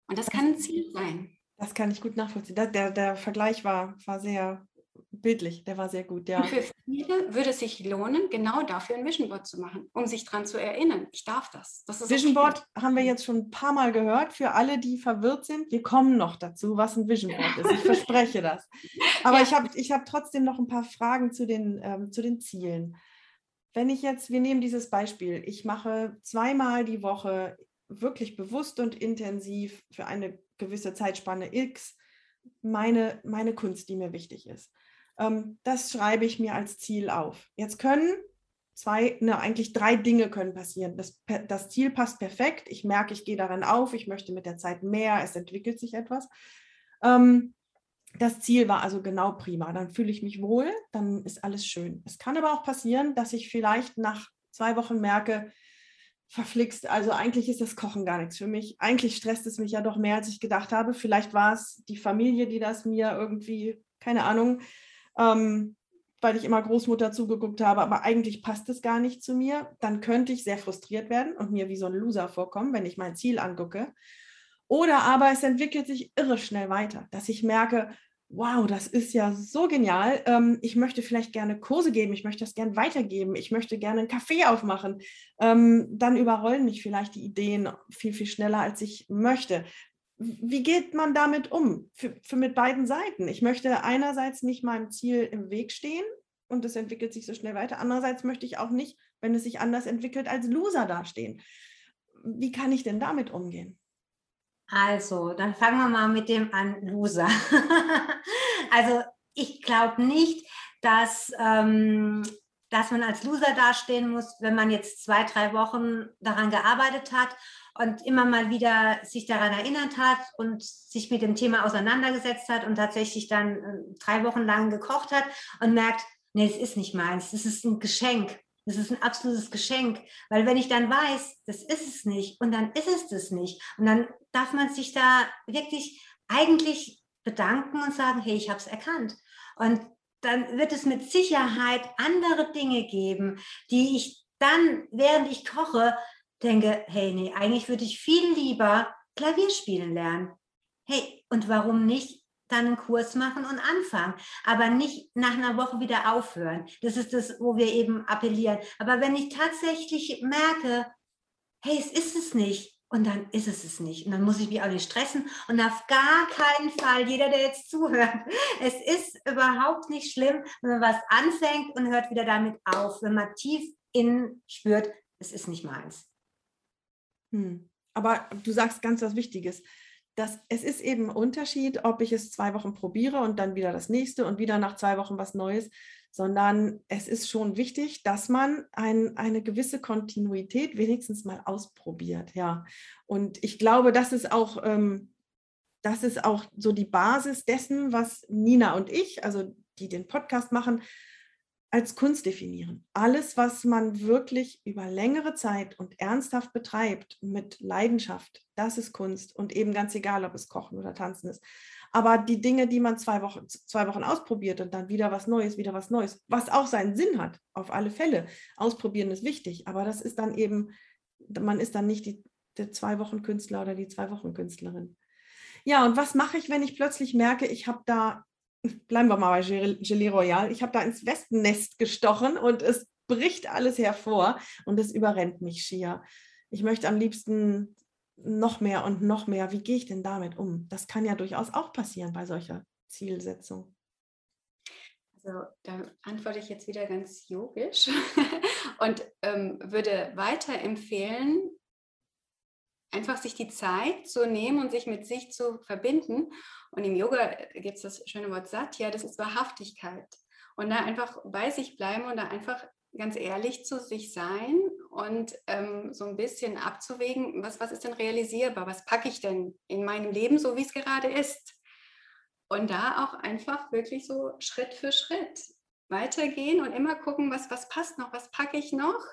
Und das kann ein Ziel sein. Das kann ich gut nachvollziehen. Der, der Vergleich war, war sehr bildlich, der war sehr gut, ja. Und für viele würde es sich lohnen, genau dafür ein Vision Board zu machen, um sich daran zu erinnern. Ich darf das. das Vision Board haben wir jetzt schon ein paar Mal gehört. Für alle, die verwirrt sind, wir kommen noch dazu, was ein Vision Board ist. Ich verspreche das. Aber ja. ich habe ich hab trotzdem noch ein paar Fragen zu den, ähm, zu den Zielen. Wenn ich jetzt, wir nehmen dieses Beispiel, ich mache zweimal die Woche wirklich bewusst und intensiv für eine gewisse Zeitspanne X meine, meine Kunst, die mir wichtig ist. Ähm, das schreibe ich mir als Ziel auf. Jetzt können zwei, ne, eigentlich drei Dinge können passieren. Das, das Ziel passt perfekt. Ich merke, ich gehe daran auf. Ich möchte mit der Zeit mehr. Es entwickelt sich etwas. Ähm, das Ziel war also genau prima. Dann fühle ich mich wohl. Dann ist alles schön. Es kann aber auch passieren, dass ich vielleicht nach zwei Wochen merke, verflixt. Also eigentlich ist das Kochen gar nichts für mich. Eigentlich stresst es mich ja doch mehr, als ich gedacht habe. Vielleicht war es die Familie, die das mir irgendwie, keine Ahnung, ähm, weil ich immer Großmutter zugeguckt habe, aber eigentlich passt es gar nicht zu mir, dann könnte ich sehr frustriert werden und mir wie so ein Loser vorkommen, wenn ich mein Ziel angucke. Oder aber es entwickelt sich irre schnell weiter, dass ich merke, wow, das ist ja so genial. Ähm, ich möchte vielleicht gerne Kurse geben, ich möchte das gerne weitergeben, ich möchte gerne einen Kaffee aufmachen. Ähm, dann überrollen mich vielleicht die Ideen viel, viel schneller, als ich möchte wie geht man damit um? Für, für mit beiden Seiten. Ich möchte einerseits nicht meinem Ziel im Weg stehen und es entwickelt sich so schnell weiter. Andererseits möchte ich auch nicht, wenn es sich anders entwickelt, als Loser dastehen. Wie kann ich denn damit umgehen? Also, dann fangen wir mal mit dem an, Loser. also, ich glaube nicht, dass, ähm, dass man als Loser dastehen muss, wenn man jetzt zwei, drei Wochen daran gearbeitet hat und immer mal wieder sich daran erinnert hat und sich mit dem Thema auseinandergesetzt hat und tatsächlich dann äh, drei Wochen lang gekocht hat und merkt, nee, es ist nicht meins, das ist ein Geschenk. Das ist ein absolutes Geschenk, weil wenn ich dann weiß, das ist es nicht und dann ist es das nicht und dann darf man sich da wirklich eigentlich bedanken und sagen, hey, ich habe es erkannt. Und dann wird es mit Sicherheit andere Dinge geben, die ich dann, während ich koche, denke, hey, nee, eigentlich würde ich viel lieber Klavier spielen lernen. Hey, und warum nicht dann einen Kurs machen und anfangen, aber nicht nach einer Woche wieder aufhören. Das ist das, wo wir eben appellieren. Aber wenn ich tatsächlich merke, hey, es ist es nicht, und dann ist es es nicht. Und dann muss ich mich auch nicht stressen. Und auf gar keinen Fall, jeder, der jetzt zuhört, es ist überhaupt nicht schlimm, wenn man was anfängt und hört wieder damit auf, wenn man tief innen spürt, es ist nicht meins. Hm. Aber du sagst ganz was Wichtiges. Das, es ist eben ein Unterschied, ob ich es zwei Wochen probiere und dann wieder das nächste und wieder nach zwei Wochen was Neues, sondern es ist schon wichtig, dass man ein, eine gewisse Kontinuität wenigstens mal ausprobiert. Ja. Und ich glaube, das ist auch, ähm, das ist auch so die Basis dessen, was Nina und ich, also die den Podcast machen, als Kunst definieren. Alles, was man wirklich über längere Zeit und ernsthaft betreibt, mit Leidenschaft, das ist Kunst. Und eben ganz egal, ob es Kochen oder Tanzen ist. Aber die Dinge, die man zwei Wochen, zwei Wochen ausprobiert und dann wieder was Neues, wieder was Neues, was auch seinen Sinn hat, auf alle Fälle. Ausprobieren ist wichtig, aber das ist dann eben, man ist dann nicht die, der zwei Wochen Künstler oder die zwei Wochen Künstlerin. Ja, und was mache ich, wenn ich plötzlich merke, ich habe da bleiben wir mal bei Gelee Royal, ich habe da ins Wespennest gestochen und es bricht alles hervor und es überrennt mich schier. Ich möchte am liebsten noch mehr und noch mehr. Wie gehe ich denn damit um? Das kann ja durchaus auch passieren bei solcher Zielsetzung. Also da antworte ich jetzt wieder ganz yogisch und ähm, würde weiterempfehlen, einfach sich die Zeit zu nehmen und sich mit sich zu verbinden. Und im Yoga gibt es das schöne Wort Satya, das ist Wahrhaftigkeit. Und da einfach bei sich bleiben und da einfach ganz ehrlich zu sich sein und ähm, so ein bisschen abzuwägen, was, was ist denn realisierbar, was packe ich denn in meinem Leben so, wie es gerade ist. Und da auch einfach wirklich so Schritt für Schritt weitergehen und immer gucken, was, was passt noch, was packe ich noch.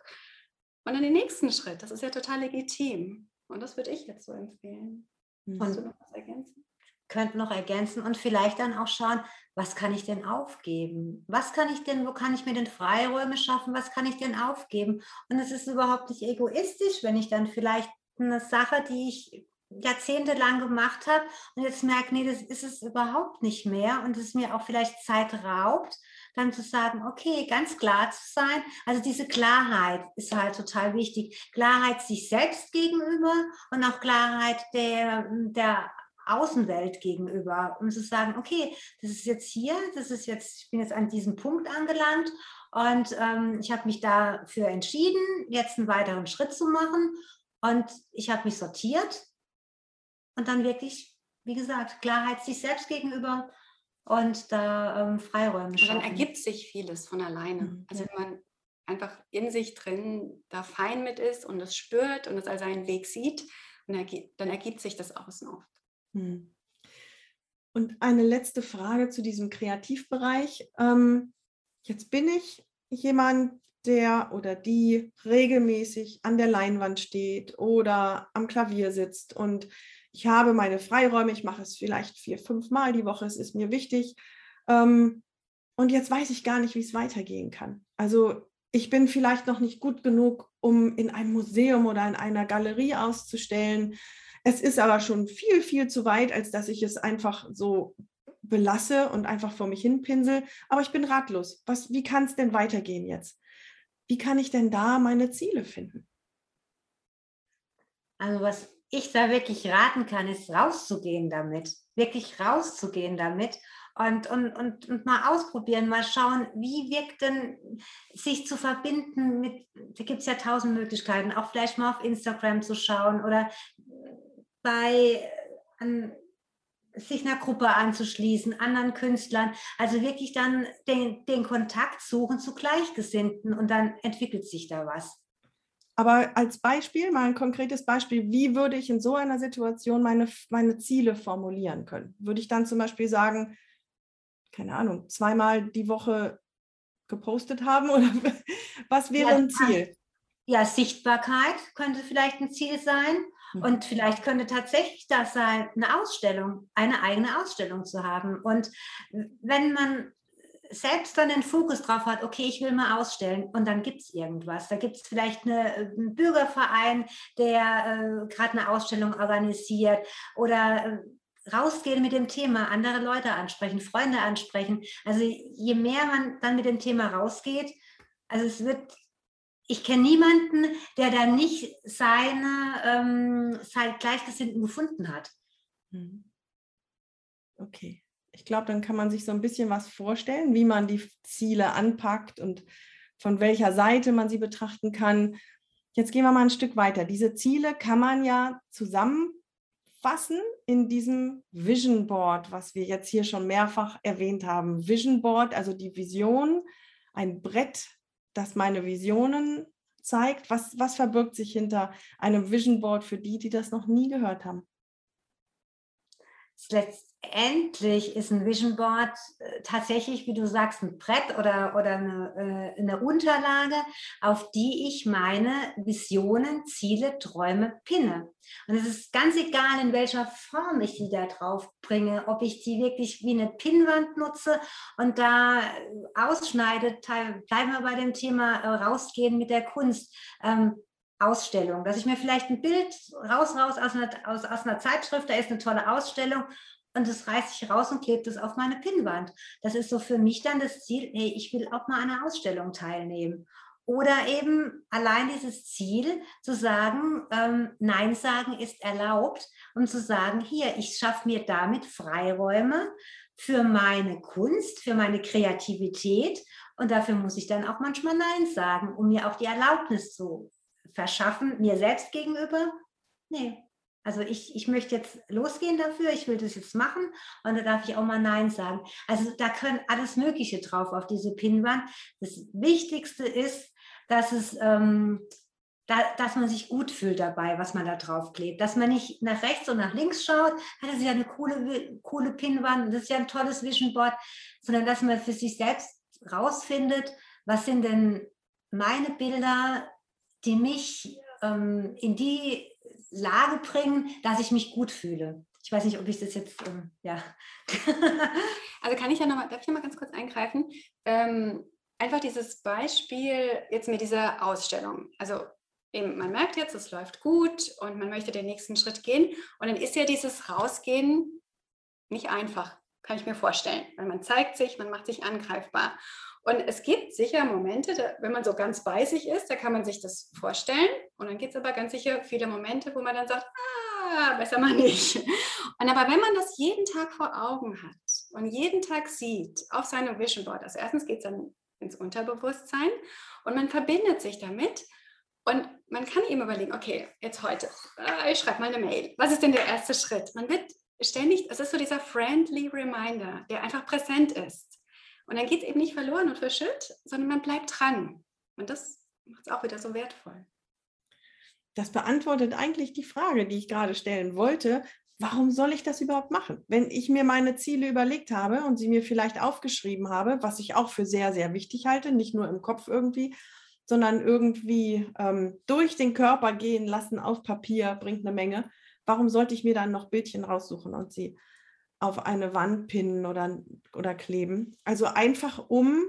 Und dann den nächsten Schritt, das ist ja total legitim. Und das würde ich jetzt so empfehlen. Mhm. Und du noch was ergänzen? Könnt noch ergänzen und vielleicht dann auch schauen, was kann ich denn aufgeben? Was kann ich denn, wo kann ich mir denn Freiräume schaffen? Was kann ich denn aufgeben? Und es ist überhaupt nicht egoistisch, wenn ich dann vielleicht eine Sache, die ich jahrzehntelang gemacht habe und jetzt merke, nee, das ist es überhaupt nicht mehr und es mir auch vielleicht Zeit raubt, dann zu sagen, okay, ganz klar zu sein. Also diese Klarheit ist halt total wichtig. Klarheit sich selbst gegenüber und auch Klarheit der, der Außenwelt gegenüber, um zu sagen, okay, das ist jetzt hier, das ist jetzt, ich bin jetzt an diesem Punkt angelangt und ähm, ich habe mich dafür entschieden, jetzt einen weiteren Schritt zu machen und ich habe mich sortiert und dann wirklich, wie gesagt, Klarheit sich selbst gegenüber und da ähm, Freiräume schaffen. Und dann ergibt sich vieles von alleine. Mhm. Also wenn man einfach in sich drin da fein mit ist und es spürt und es als seinen Weg sieht, dann ergibt sich das außen oft. Mhm. Und eine letzte Frage zu diesem Kreativbereich. Ähm, jetzt bin ich jemand, der oder die regelmäßig an der Leinwand steht oder am Klavier sitzt und ich habe meine Freiräume, ich mache es vielleicht vier, fünf Mal die Woche, es ist mir wichtig. Ähm, und jetzt weiß ich gar nicht, wie es weitergehen kann. Also ich bin vielleicht noch nicht gut genug, um in einem Museum oder in einer Galerie auszustellen. Es ist aber schon viel, viel zu weit, als dass ich es einfach so belasse und einfach vor mich hin pinsel. Aber ich bin ratlos. Was, wie kann es denn weitergehen jetzt? Wie kann ich denn da meine Ziele finden? Also was ich da wirklich raten kann, ist rauszugehen damit, wirklich rauszugehen damit und, und, und, und mal ausprobieren, mal schauen, wie wirkt denn sich zu verbinden mit, da gibt es ja tausend Möglichkeiten, auch vielleicht mal auf Instagram zu schauen oder bei an, sich einer Gruppe anzuschließen, anderen Künstlern, also wirklich dann den, den Kontakt suchen zu Gleichgesinnten und dann entwickelt sich da was. Aber als Beispiel, mal ein konkretes Beispiel, wie würde ich in so einer Situation meine, meine Ziele formulieren können? Würde ich dann zum Beispiel sagen, keine Ahnung, zweimal die Woche gepostet haben oder was wäre ja, ein Ziel? Ja, Sichtbarkeit könnte vielleicht ein Ziel sein. Mhm. Und vielleicht könnte tatsächlich das sein, eine Ausstellung, eine eigene Ausstellung zu haben. Und wenn man selbst dann den Fokus drauf hat, okay, ich will mal ausstellen und dann gibt es irgendwas. Da gibt es vielleicht eine, äh, einen Bürgerverein, der äh, gerade eine Ausstellung organisiert oder äh, rausgehen mit dem Thema, andere Leute ansprechen, Freunde ansprechen. Also je mehr man dann mit dem Thema rausgeht, also es wird, ich kenne niemanden, der da nicht seine, ähm, seine Gleichgesinnten gefunden hat. Mhm. Okay ich glaube, dann kann man sich so ein bisschen was vorstellen, wie man die Ziele anpackt und von welcher Seite man sie betrachten kann. Jetzt gehen wir mal ein Stück weiter. Diese Ziele kann man ja zusammenfassen in diesem Vision Board, was wir jetzt hier schon mehrfach erwähnt haben. Vision Board, also die Vision, ein Brett, das meine Visionen zeigt. Was, was verbirgt sich hinter einem Vision Board für die, die das noch nie gehört haben? Letztendlich ist ein Vision Board äh, tatsächlich, wie du sagst, ein Brett oder, oder eine, äh, eine Unterlage, auf die ich meine Visionen, Ziele, Träume pinne. Und es ist ganz egal, in welcher Form ich die da drauf bringe, ob ich die wirklich wie eine Pinnwand nutze und da ausschneide, bleiben wir bei dem Thema äh, rausgehen mit der Kunst. Ähm, Ausstellung, dass ich mir vielleicht ein Bild raus, raus aus einer, aus, aus einer Zeitschrift, da ist eine tolle Ausstellung und das reiße ich raus und klebe das auf meine Pinnwand. Das ist so für mich dann das Ziel, hey, ich will auch mal an einer Ausstellung teilnehmen. Oder eben allein dieses Ziel zu sagen, ähm, Nein sagen ist erlaubt und zu sagen, hier, ich schaffe mir damit Freiräume für meine Kunst, für meine Kreativität und dafür muss ich dann auch manchmal Nein sagen, um mir auch die Erlaubnis zu verschaffen, mir selbst gegenüber. Nee, also ich, ich möchte jetzt losgehen dafür, ich will das jetzt machen und da darf ich auch mal Nein sagen. Also da können alles Mögliche drauf auf diese Pinnwand. Das Wichtigste ist, dass es... Ähm, da, dass man sich gut fühlt dabei, was man da drauf klebt. Dass man nicht nach rechts und nach links schaut, das ist ja eine coole, coole Pinnwand, das ist ja ein tolles Vision Board, sondern dass man für sich selbst rausfindet, was sind denn meine Bilder, die mich ähm, in die Lage bringen, dass ich mich gut fühle. Ich weiß nicht, ob ich das jetzt, ähm, ja. also kann ich ja nochmal, darf ich nochmal ganz kurz eingreifen? Ähm, einfach dieses Beispiel jetzt mit dieser Ausstellung. Also eben, man merkt jetzt, es läuft gut und man möchte den nächsten Schritt gehen. Und dann ist ja dieses Rausgehen nicht einfach, kann ich mir vorstellen. Weil man zeigt sich, man macht sich angreifbar. Und es gibt sicher Momente, da, wenn man so ganz bei sich ist, da kann man sich das vorstellen. Und dann gibt es aber ganz sicher viele Momente, wo man dann sagt, ah, besser mal nicht. Und aber wenn man das jeden Tag vor Augen hat und jeden Tag sieht auf seinem Vision Board, also erstens geht es dann ins Unterbewusstsein und man verbindet sich damit und man kann eben überlegen, okay, jetzt heute, äh, ich schreibe mal eine Mail. Was ist denn der erste Schritt? Man wird ständig, es ist so dieser friendly Reminder, der einfach präsent ist. Und dann geht es eben nicht verloren und verschütt, sondern man bleibt dran. Und das macht es auch wieder so wertvoll. Das beantwortet eigentlich die Frage, die ich gerade stellen wollte. Warum soll ich das überhaupt machen? Wenn ich mir meine Ziele überlegt habe und sie mir vielleicht aufgeschrieben habe, was ich auch für sehr, sehr wichtig halte, nicht nur im Kopf irgendwie, sondern irgendwie ähm, durch den Körper gehen lassen auf Papier, bringt eine Menge. Warum sollte ich mir dann noch Bildchen raussuchen und sie auf eine Wand pinnen oder, oder kleben. Also einfach, um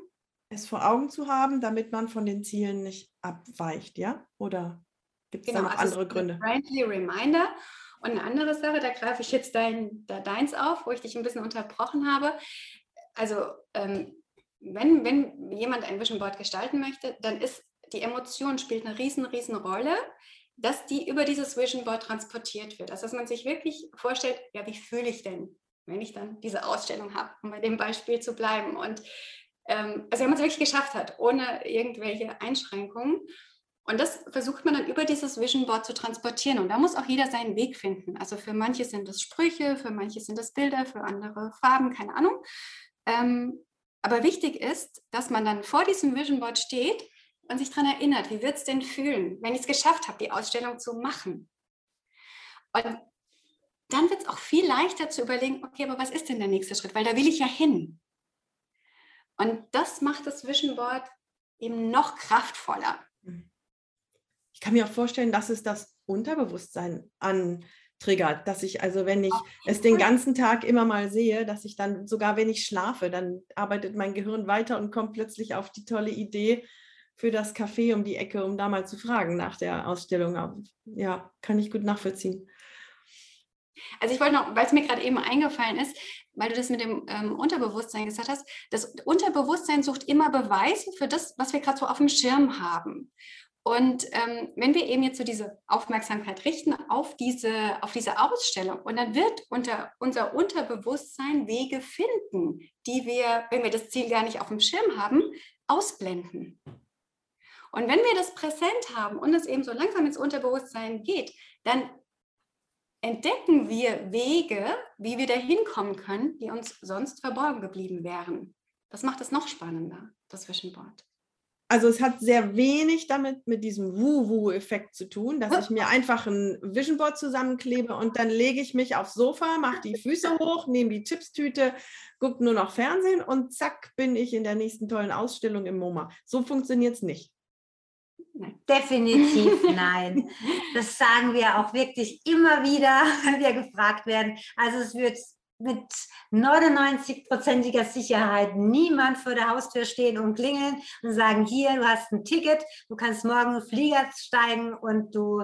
es vor Augen zu haben, damit man von den Zielen nicht abweicht, ja? Oder gibt es genau, da noch also andere Gründe? Friendly Reminder. Und eine andere Sache, da greife ich jetzt dein, da deins auf, wo ich dich ein bisschen unterbrochen habe. Also ähm, wenn, wenn jemand ein Vision Board gestalten möchte, dann ist die Emotion spielt eine riesen, riesen Rolle, dass die über dieses Vision Board transportiert wird. Also dass man sich wirklich vorstellt, ja, wie fühle ich denn? wenn ich dann diese Ausstellung habe, um bei dem Beispiel zu bleiben. Und ähm, also wenn man es wirklich geschafft hat, ohne irgendwelche Einschränkungen. Und das versucht man dann über dieses Vision Board zu transportieren. Und da muss auch jeder seinen Weg finden. Also für manche sind das Sprüche, für manche sind das Bilder, für andere Farben, keine Ahnung. Ähm, aber wichtig ist, dass man dann vor diesem Vision Board steht und sich daran erinnert, wie wird es denn fühlen, wenn ich es geschafft habe, die Ausstellung zu machen. Und dann wird es auch viel leichter zu überlegen, okay, aber was ist denn der nächste Schritt? Weil da will ich ja hin. Und das macht das Vision Board eben noch kraftvoller. Ich kann mir auch vorstellen, dass es das Unterbewusstsein antriggert, dass ich also, wenn ich es den ganzen Tag immer mal sehe, dass ich dann sogar, wenn ich schlafe, dann arbeitet mein Gehirn weiter und kommt plötzlich auf die tolle Idee für das Café um die Ecke, um da mal zu fragen nach der Ausstellung. Ja, kann ich gut nachvollziehen. Also ich wollte noch, weil es mir gerade eben eingefallen ist, weil du das mit dem ähm, Unterbewusstsein gesagt hast, das Unterbewusstsein sucht immer Beweise für das, was wir gerade so auf dem Schirm haben. Und ähm, wenn wir eben jetzt so diese Aufmerksamkeit richten auf diese, auf diese Ausstellung, und dann wird unter, unser Unterbewusstsein Wege finden, die wir, wenn wir das Ziel gar nicht auf dem Schirm haben, ausblenden. Und wenn wir das präsent haben und es eben so langsam ins Unterbewusstsein geht, dann entdecken wir Wege, wie wir da hinkommen können, die uns sonst verborgen geblieben wären. Das macht es noch spannender, das Board. Also es hat sehr wenig damit mit diesem Wu-Wu-Effekt zu tun, dass ich mir einfach ein Vision Board zusammenklebe und dann lege ich mich aufs Sofa, mache die Füße hoch, nehme die Chipstüte, gucke nur noch Fernsehen und zack bin ich in der nächsten tollen Ausstellung im MoMA. So funktioniert es nicht. Definitiv nein. Das sagen wir auch wirklich immer wieder, wenn wir gefragt werden. Also es wird mit 99-prozentiger Sicherheit niemand vor der Haustür stehen und klingeln und sagen, hier, du hast ein Ticket, du kannst morgen Flieger steigen und du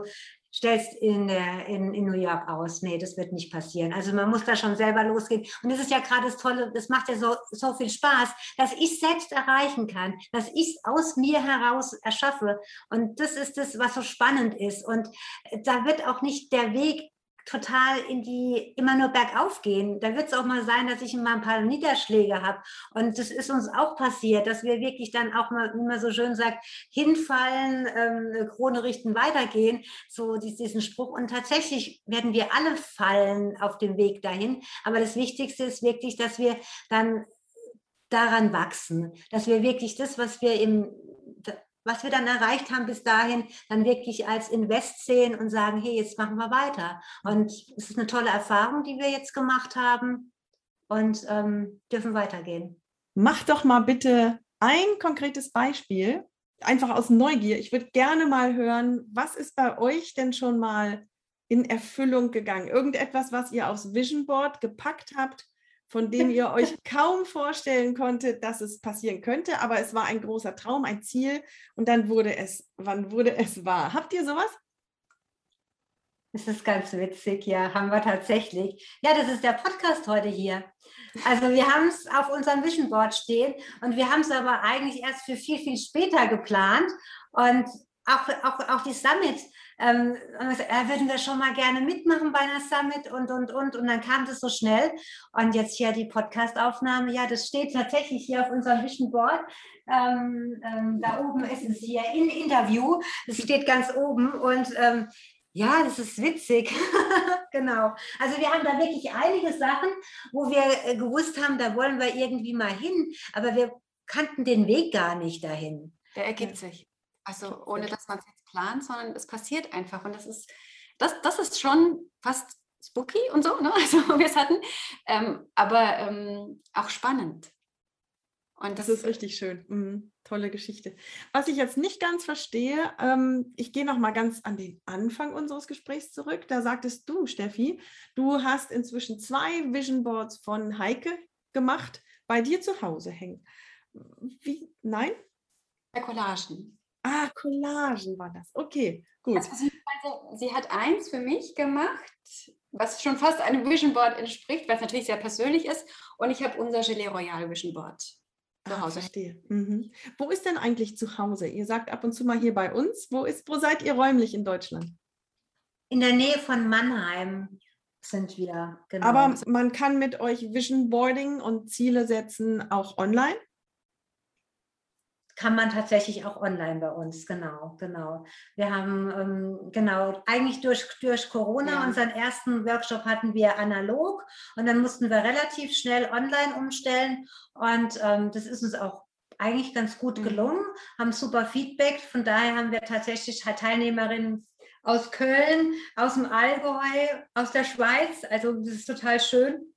stellst in, in, in New York aus. Nee, das wird nicht passieren. Also man muss da schon selber losgehen. Und das ist ja gerade das Tolle, das macht ja so, so viel Spaß, dass ich selbst erreichen kann, dass ich aus mir heraus erschaffe. Und das ist das, was so spannend ist. Und da wird auch nicht der Weg total in die immer nur bergauf gehen. Da wird es auch mal sein, dass ich mal ein paar Niederschläge habe. Und das ist uns auch passiert, dass wir wirklich dann auch mal, wie man so schön sagt, hinfallen, ähm, Krone richten, weitergehen. So diesen Spruch. Und tatsächlich werden wir alle fallen auf dem Weg dahin. Aber das Wichtigste ist wirklich, dass wir dann daran wachsen, dass wir wirklich das, was wir im was wir dann erreicht haben bis dahin, dann wirklich als Invest sehen und sagen, hey, jetzt machen wir weiter. Und es ist eine tolle Erfahrung, die wir jetzt gemacht haben und ähm, dürfen weitergehen. Mach doch mal bitte ein konkretes Beispiel, einfach aus Neugier. Ich würde gerne mal hören, was ist bei euch denn schon mal in Erfüllung gegangen? Irgendetwas, was ihr aufs Vision Board gepackt habt von dem ihr euch kaum vorstellen konntet, dass es passieren könnte, aber es war ein großer Traum, ein Ziel und dann wurde es, wann wurde es wahr? Habt ihr sowas? Das ist ganz witzig, ja, haben wir tatsächlich. Ja, das ist der Podcast heute hier. Also wir haben es auf unserem Vision Board stehen und wir haben es aber eigentlich erst für viel, viel später geplant. Und auch, auch, auch die Summit ähm, äh, würden wir schon mal gerne mitmachen bei einer Summit und, und, und. Und dann kam das so schnell. Und jetzt hier die Podcast-Aufnahme, ja, das steht tatsächlich hier auf unserem Vision Board. Ähm, ähm, da oben ist es hier in Interview. Das steht ganz oben. Und ähm, ja, das ist witzig. genau. Also wir haben da wirklich einige Sachen, wo wir äh, gewusst haben, da wollen wir irgendwie mal hin, aber wir kannten den Weg gar nicht dahin. Der ergibt sich. Also ohne dass man es jetzt plant, sondern es passiert einfach. Und das ist, das, das ist schon fast spooky und so, ne? also wir es hatten, ähm, aber ähm, auch spannend. Und das, das ist richtig schön. Mhm. Tolle Geschichte. Was ich jetzt nicht ganz verstehe, ähm, ich gehe noch mal ganz an den Anfang unseres Gesprächs zurück. Da sagtest du, Steffi, du hast inzwischen zwei Vision Boards von Heike gemacht, bei dir zu Hause hängen. Wie? Nein? Bei Collagen. Ah, Collagen war das. Okay, gut. Also sie, hat eins für mich gemacht, was schon fast einem Vision Board entspricht, weil es natürlich sehr persönlich ist. Und ich habe unser Gelee Royal Vision Board zu ah, Hause. Verstehe. Mhm. Wo ist denn eigentlich zu Hause? Ihr sagt ab und zu mal hier bei uns. Wo, ist, wo seid ihr räumlich in Deutschland? In der Nähe von Mannheim sind wir. Genau. Aber man kann mit euch Vision Boarding und Ziele setzen auch online? Kann man tatsächlich auch online bei uns, genau, genau. Wir haben, ähm, genau, eigentlich durch, durch Corona, ja. unseren ersten Workshop hatten wir analog und dann mussten wir relativ schnell online umstellen und ähm, das ist uns auch eigentlich ganz gut mhm. gelungen, haben super Feedback, von daher haben wir tatsächlich Teilnehmerinnen aus Köln, aus dem Allgäu, aus der Schweiz, also das ist total schön.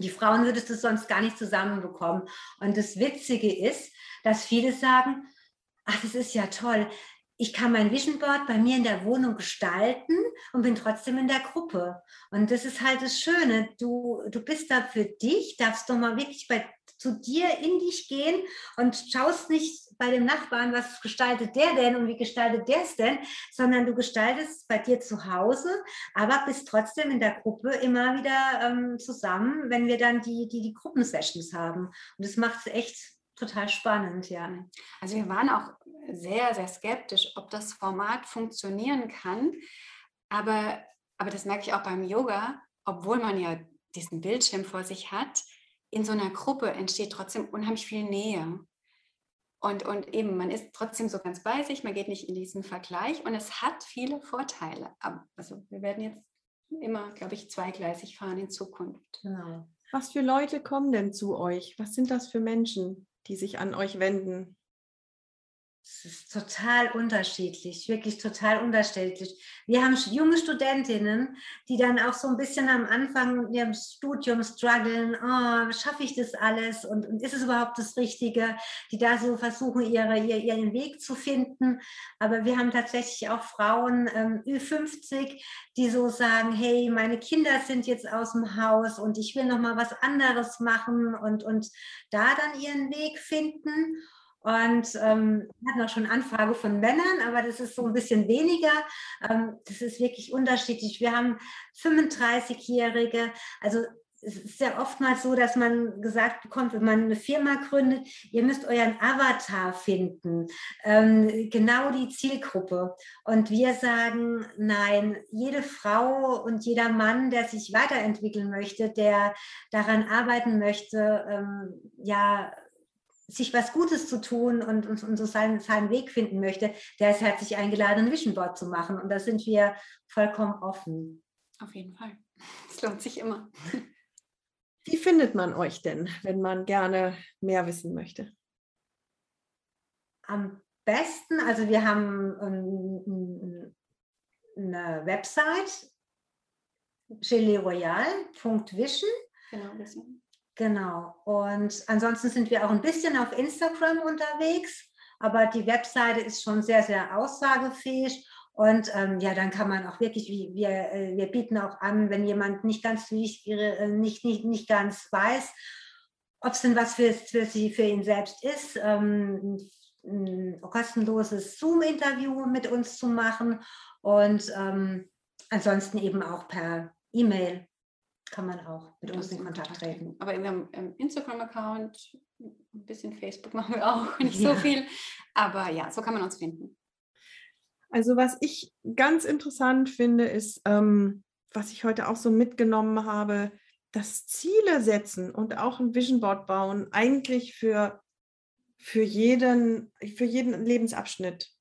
Die Frauen würdest du sonst gar nicht zusammenbekommen. Und das Witzige ist, dass viele sagen, ach, das ist ja toll. Ich kann mein Vision Board bei mir in der Wohnung gestalten und bin trotzdem in der Gruppe. Und das ist halt das Schöne. Du, du bist da für dich, darfst doch mal wirklich bei, zu dir in dich gehen und schaust nicht bei dem Nachbarn, was gestaltet der denn und wie gestaltet der es denn, sondern du gestaltest bei dir zu Hause, aber bist trotzdem in der Gruppe immer wieder ähm, zusammen, wenn wir dann die, die, die Gruppensessions haben. Und das macht es echt total spannend, ja. Also wir waren auch sehr, sehr skeptisch, ob das Format funktionieren kann. Aber, aber das merke ich auch beim Yoga, obwohl man ja diesen Bildschirm vor sich hat, in so einer Gruppe entsteht trotzdem unheimlich viel Nähe. Und, und eben, man ist trotzdem so ganz bei sich, man geht nicht in diesen Vergleich und es hat viele Vorteile. Also wir werden jetzt immer, glaube ich, zweigleisig fahren in Zukunft. Genau. Was für Leute kommen denn zu euch? Was sind das für Menschen? Die sich an euch wenden? Es ist total unterschiedlich, wirklich total unterschiedlich. Wir haben junge Studentinnen, die dann auch so ein bisschen am Anfang ihrem Studium strugglen, oh, schaffe ich das alles und, und, ist es überhaupt das Richtige, die da so versuchen, ihre, ihren Weg zu finden. Aber wir haben tatsächlich auch Frauen ähm, Ü50, die so sagen, hey, meine Kinder sind jetzt aus dem Haus und ich will noch mal was anderes machen und, und da dann ihren Weg finden. Und ähm, wir hatten auch schon Anfrage von Männern, aber das ist so ein bisschen weniger. Ähm, das ist wirklich unterschiedlich. Wir haben 35-Jährige, also es ist ja oftmals so, dass man gesagt bekommt, wenn man eine Firma gründet, ihr müsst euren Avatar finden, ähm, genau die Zielgruppe. Und wir sagen, nein, jede Frau und jeder Mann, der sich weiterentwickeln möchte, der daran arbeiten möchte, ähm, ja, sich was Gutes zu tun und, und, und so seinen, seinen Weg finden möchte, der ist herzlich eingeladen, ein Vision Board zu machen. Und da sind wir vollkommen offen. Auf jeden Fall. Es lohnt sich immer. Wie findet man euch denn, wenn man gerne mehr wissen möchte? Am besten, also wir haben ähm, eine Website, geleroyal.vision. Genau. Genau. Und ansonsten sind wir auch ein bisschen auf Instagram unterwegs, aber die Webseite ist schon sehr, sehr aussagefähig. Und ähm, ja, dann kann man auch wirklich, wir, äh, wir bieten auch an, wenn jemand nicht ganz äh, nicht, nicht, nicht ganz weiß, ob es denn was für, für sie, für ihn selbst ist, ähm, ein kostenloses Zoom-Interview mit uns zu machen und ähm, ansonsten eben auch per E-Mail kann man auch mit uns in Kontakt treten. Aber wir haben einen Instagram-Account, ein bisschen Facebook machen wir auch, nicht ja. so viel. Aber ja, so kann man uns finden. Also was ich ganz interessant finde, ist, ähm, was ich heute auch so mitgenommen habe, dass Ziele setzen und auch ein Vision Board bauen eigentlich für, für, jeden, für jeden Lebensabschnitt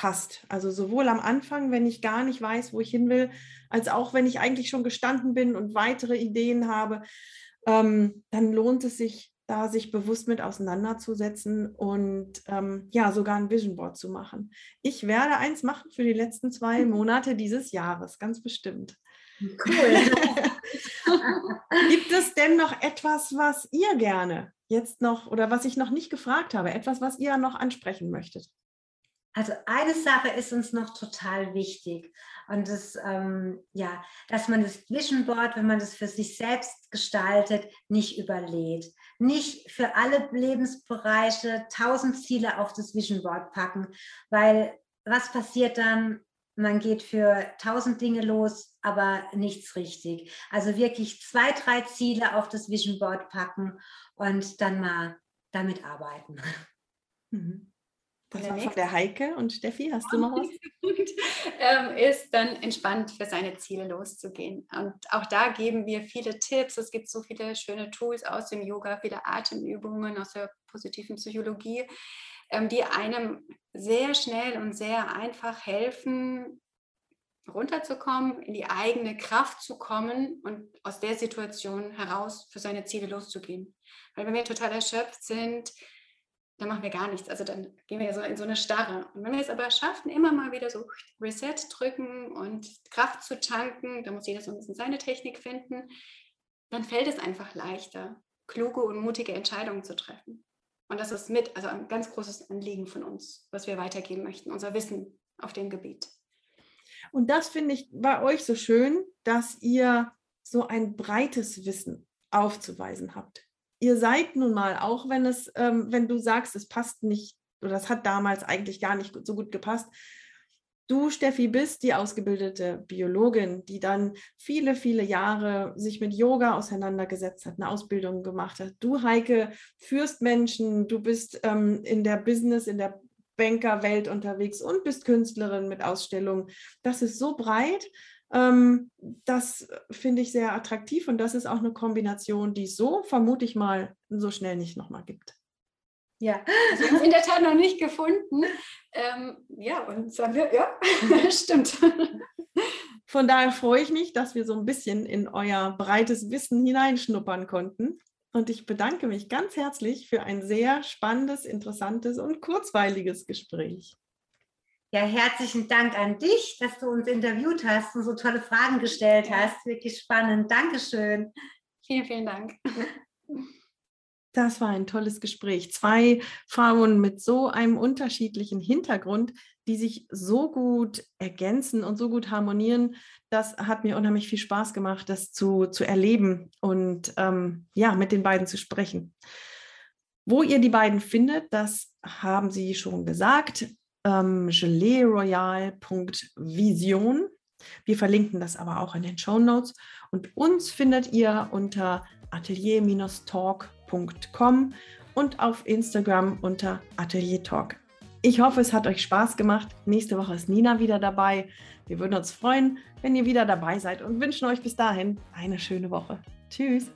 passt. Also sowohl am Anfang, wenn ich gar nicht weiß, wo ich hin will, als auch wenn ich eigentlich schon gestanden bin und weitere Ideen habe, ähm, dann lohnt es sich, da sich bewusst mit auseinanderzusetzen und ähm, ja, sogar ein Vision Board zu machen. Ich werde eins machen für die letzten zwei Monate dieses Jahres, ganz bestimmt. Cool. Gibt es denn noch etwas, was ihr gerne jetzt noch oder was ich noch nicht gefragt habe, etwas, was ihr noch ansprechen möchtet? Also eine Sache ist uns noch total wichtig und das, ähm, ja, dass man das Vision Board, wenn man das für sich selbst gestaltet, nicht überlädt. Nicht für alle Lebensbereiche tausend Ziele auf das Vision Board packen, weil was passiert dann? Man geht für tausend Dinge los, aber nichts richtig. Also wirklich zwei, drei Ziele auf das Vision Board packen und dann mal damit arbeiten. Mhm. Das war von der Heike und Steffi, hast du noch was? ähm, ist dann entspannt für seine Ziele loszugehen. Und auch da geben wir viele Tipps. Es gibt so viele schöne Tools aus dem Yoga, viele Atemübungen aus der positiven Psychologie, ähm, die einem sehr schnell und sehr einfach helfen, runterzukommen, in die eigene Kraft zu kommen und aus der Situation heraus für seine Ziele loszugehen. Weil wenn wir total erschöpft sind, dann machen wir gar nichts. Also dann gehen wir ja so in so eine Starre. Und wenn wir es aber schaffen, immer mal wieder so Reset drücken und Kraft zu tanken, da muss jeder so ein bisschen seine Technik finden, dann fällt es einfach leichter, kluge und mutige Entscheidungen zu treffen. Und das ist mit, also ein ganz großes Anliegen von uns, was wir weitergeben möchten, unser Wissen auf dem Gebiet. Und das finde ich bei euch so schön, dass ihr so ein breites Wissen aufzuweisen habt ihr seid nun mal, auch wenn es, ähm, wenn du sagst, es passt nicht, oder das hat damals eigentlich gar nicht so gut gepasst. Du, Steffi, bist die ausgebildete Biologin, die dann viele, viele Jahre sich mit Yoga auseinandergesetzt hat, eine Ausbildung gemacht hat. Du, Heike, führst Menschen, du bist ähm, in der Business, in der Bankerwelt unterwegs und bist Künstlerin mit Ausstellungen. Das ist so breit das finde ich sehr attraktiv und das ist auch eine Kombination, die es so, vermute ich mal, so schnell nicht nochmal gibt. Ja, also es in der Tat noch nicht gefunden. Ähm, ja, und sagen wir, ja, stimmt. Von daher freue ich mich, dass wir so ein bisschen in euer breites Wissen hineinschnuppern konnten. und ich bedanke mich ganz herzlich für ein sehr spannendes, interessantes und kurzweiliges Gespräch. Ja, herzlichen Dank an dich, dass du uns interviewt hast und so tolle Fragen gestellt hast. Wirklich spannend. Dankeschön. Vielen, vielen Dank. Das war ein tolles Gespräch. Zwei Frauen mit so einem unterschiedlichen Hintergrund, die sich so gut ergänzen und so gut harmonieren. Das hat mir unheimlich viel Spaß gemacht, das zu, zu erleben und ähm, ja, mit den beiden zu sprechen. Wo ihr die beiden findet, das haben sie schon gesagt. Ähm, geleroyal.vision. Wir verlinken das aber auch in den Show Notes. Und uns findet ihr unter atelier-talk.com und auf Instagram unter Atelier Talk. Ich hoffe, es hat euch Spaß gemacht. Nächste Woche ist Nina wieder dabei. Wir würden uns freuen, wenn ihr wieder dabei seid und wünschen euch bis dahin eine schöne Woche. Tschüss.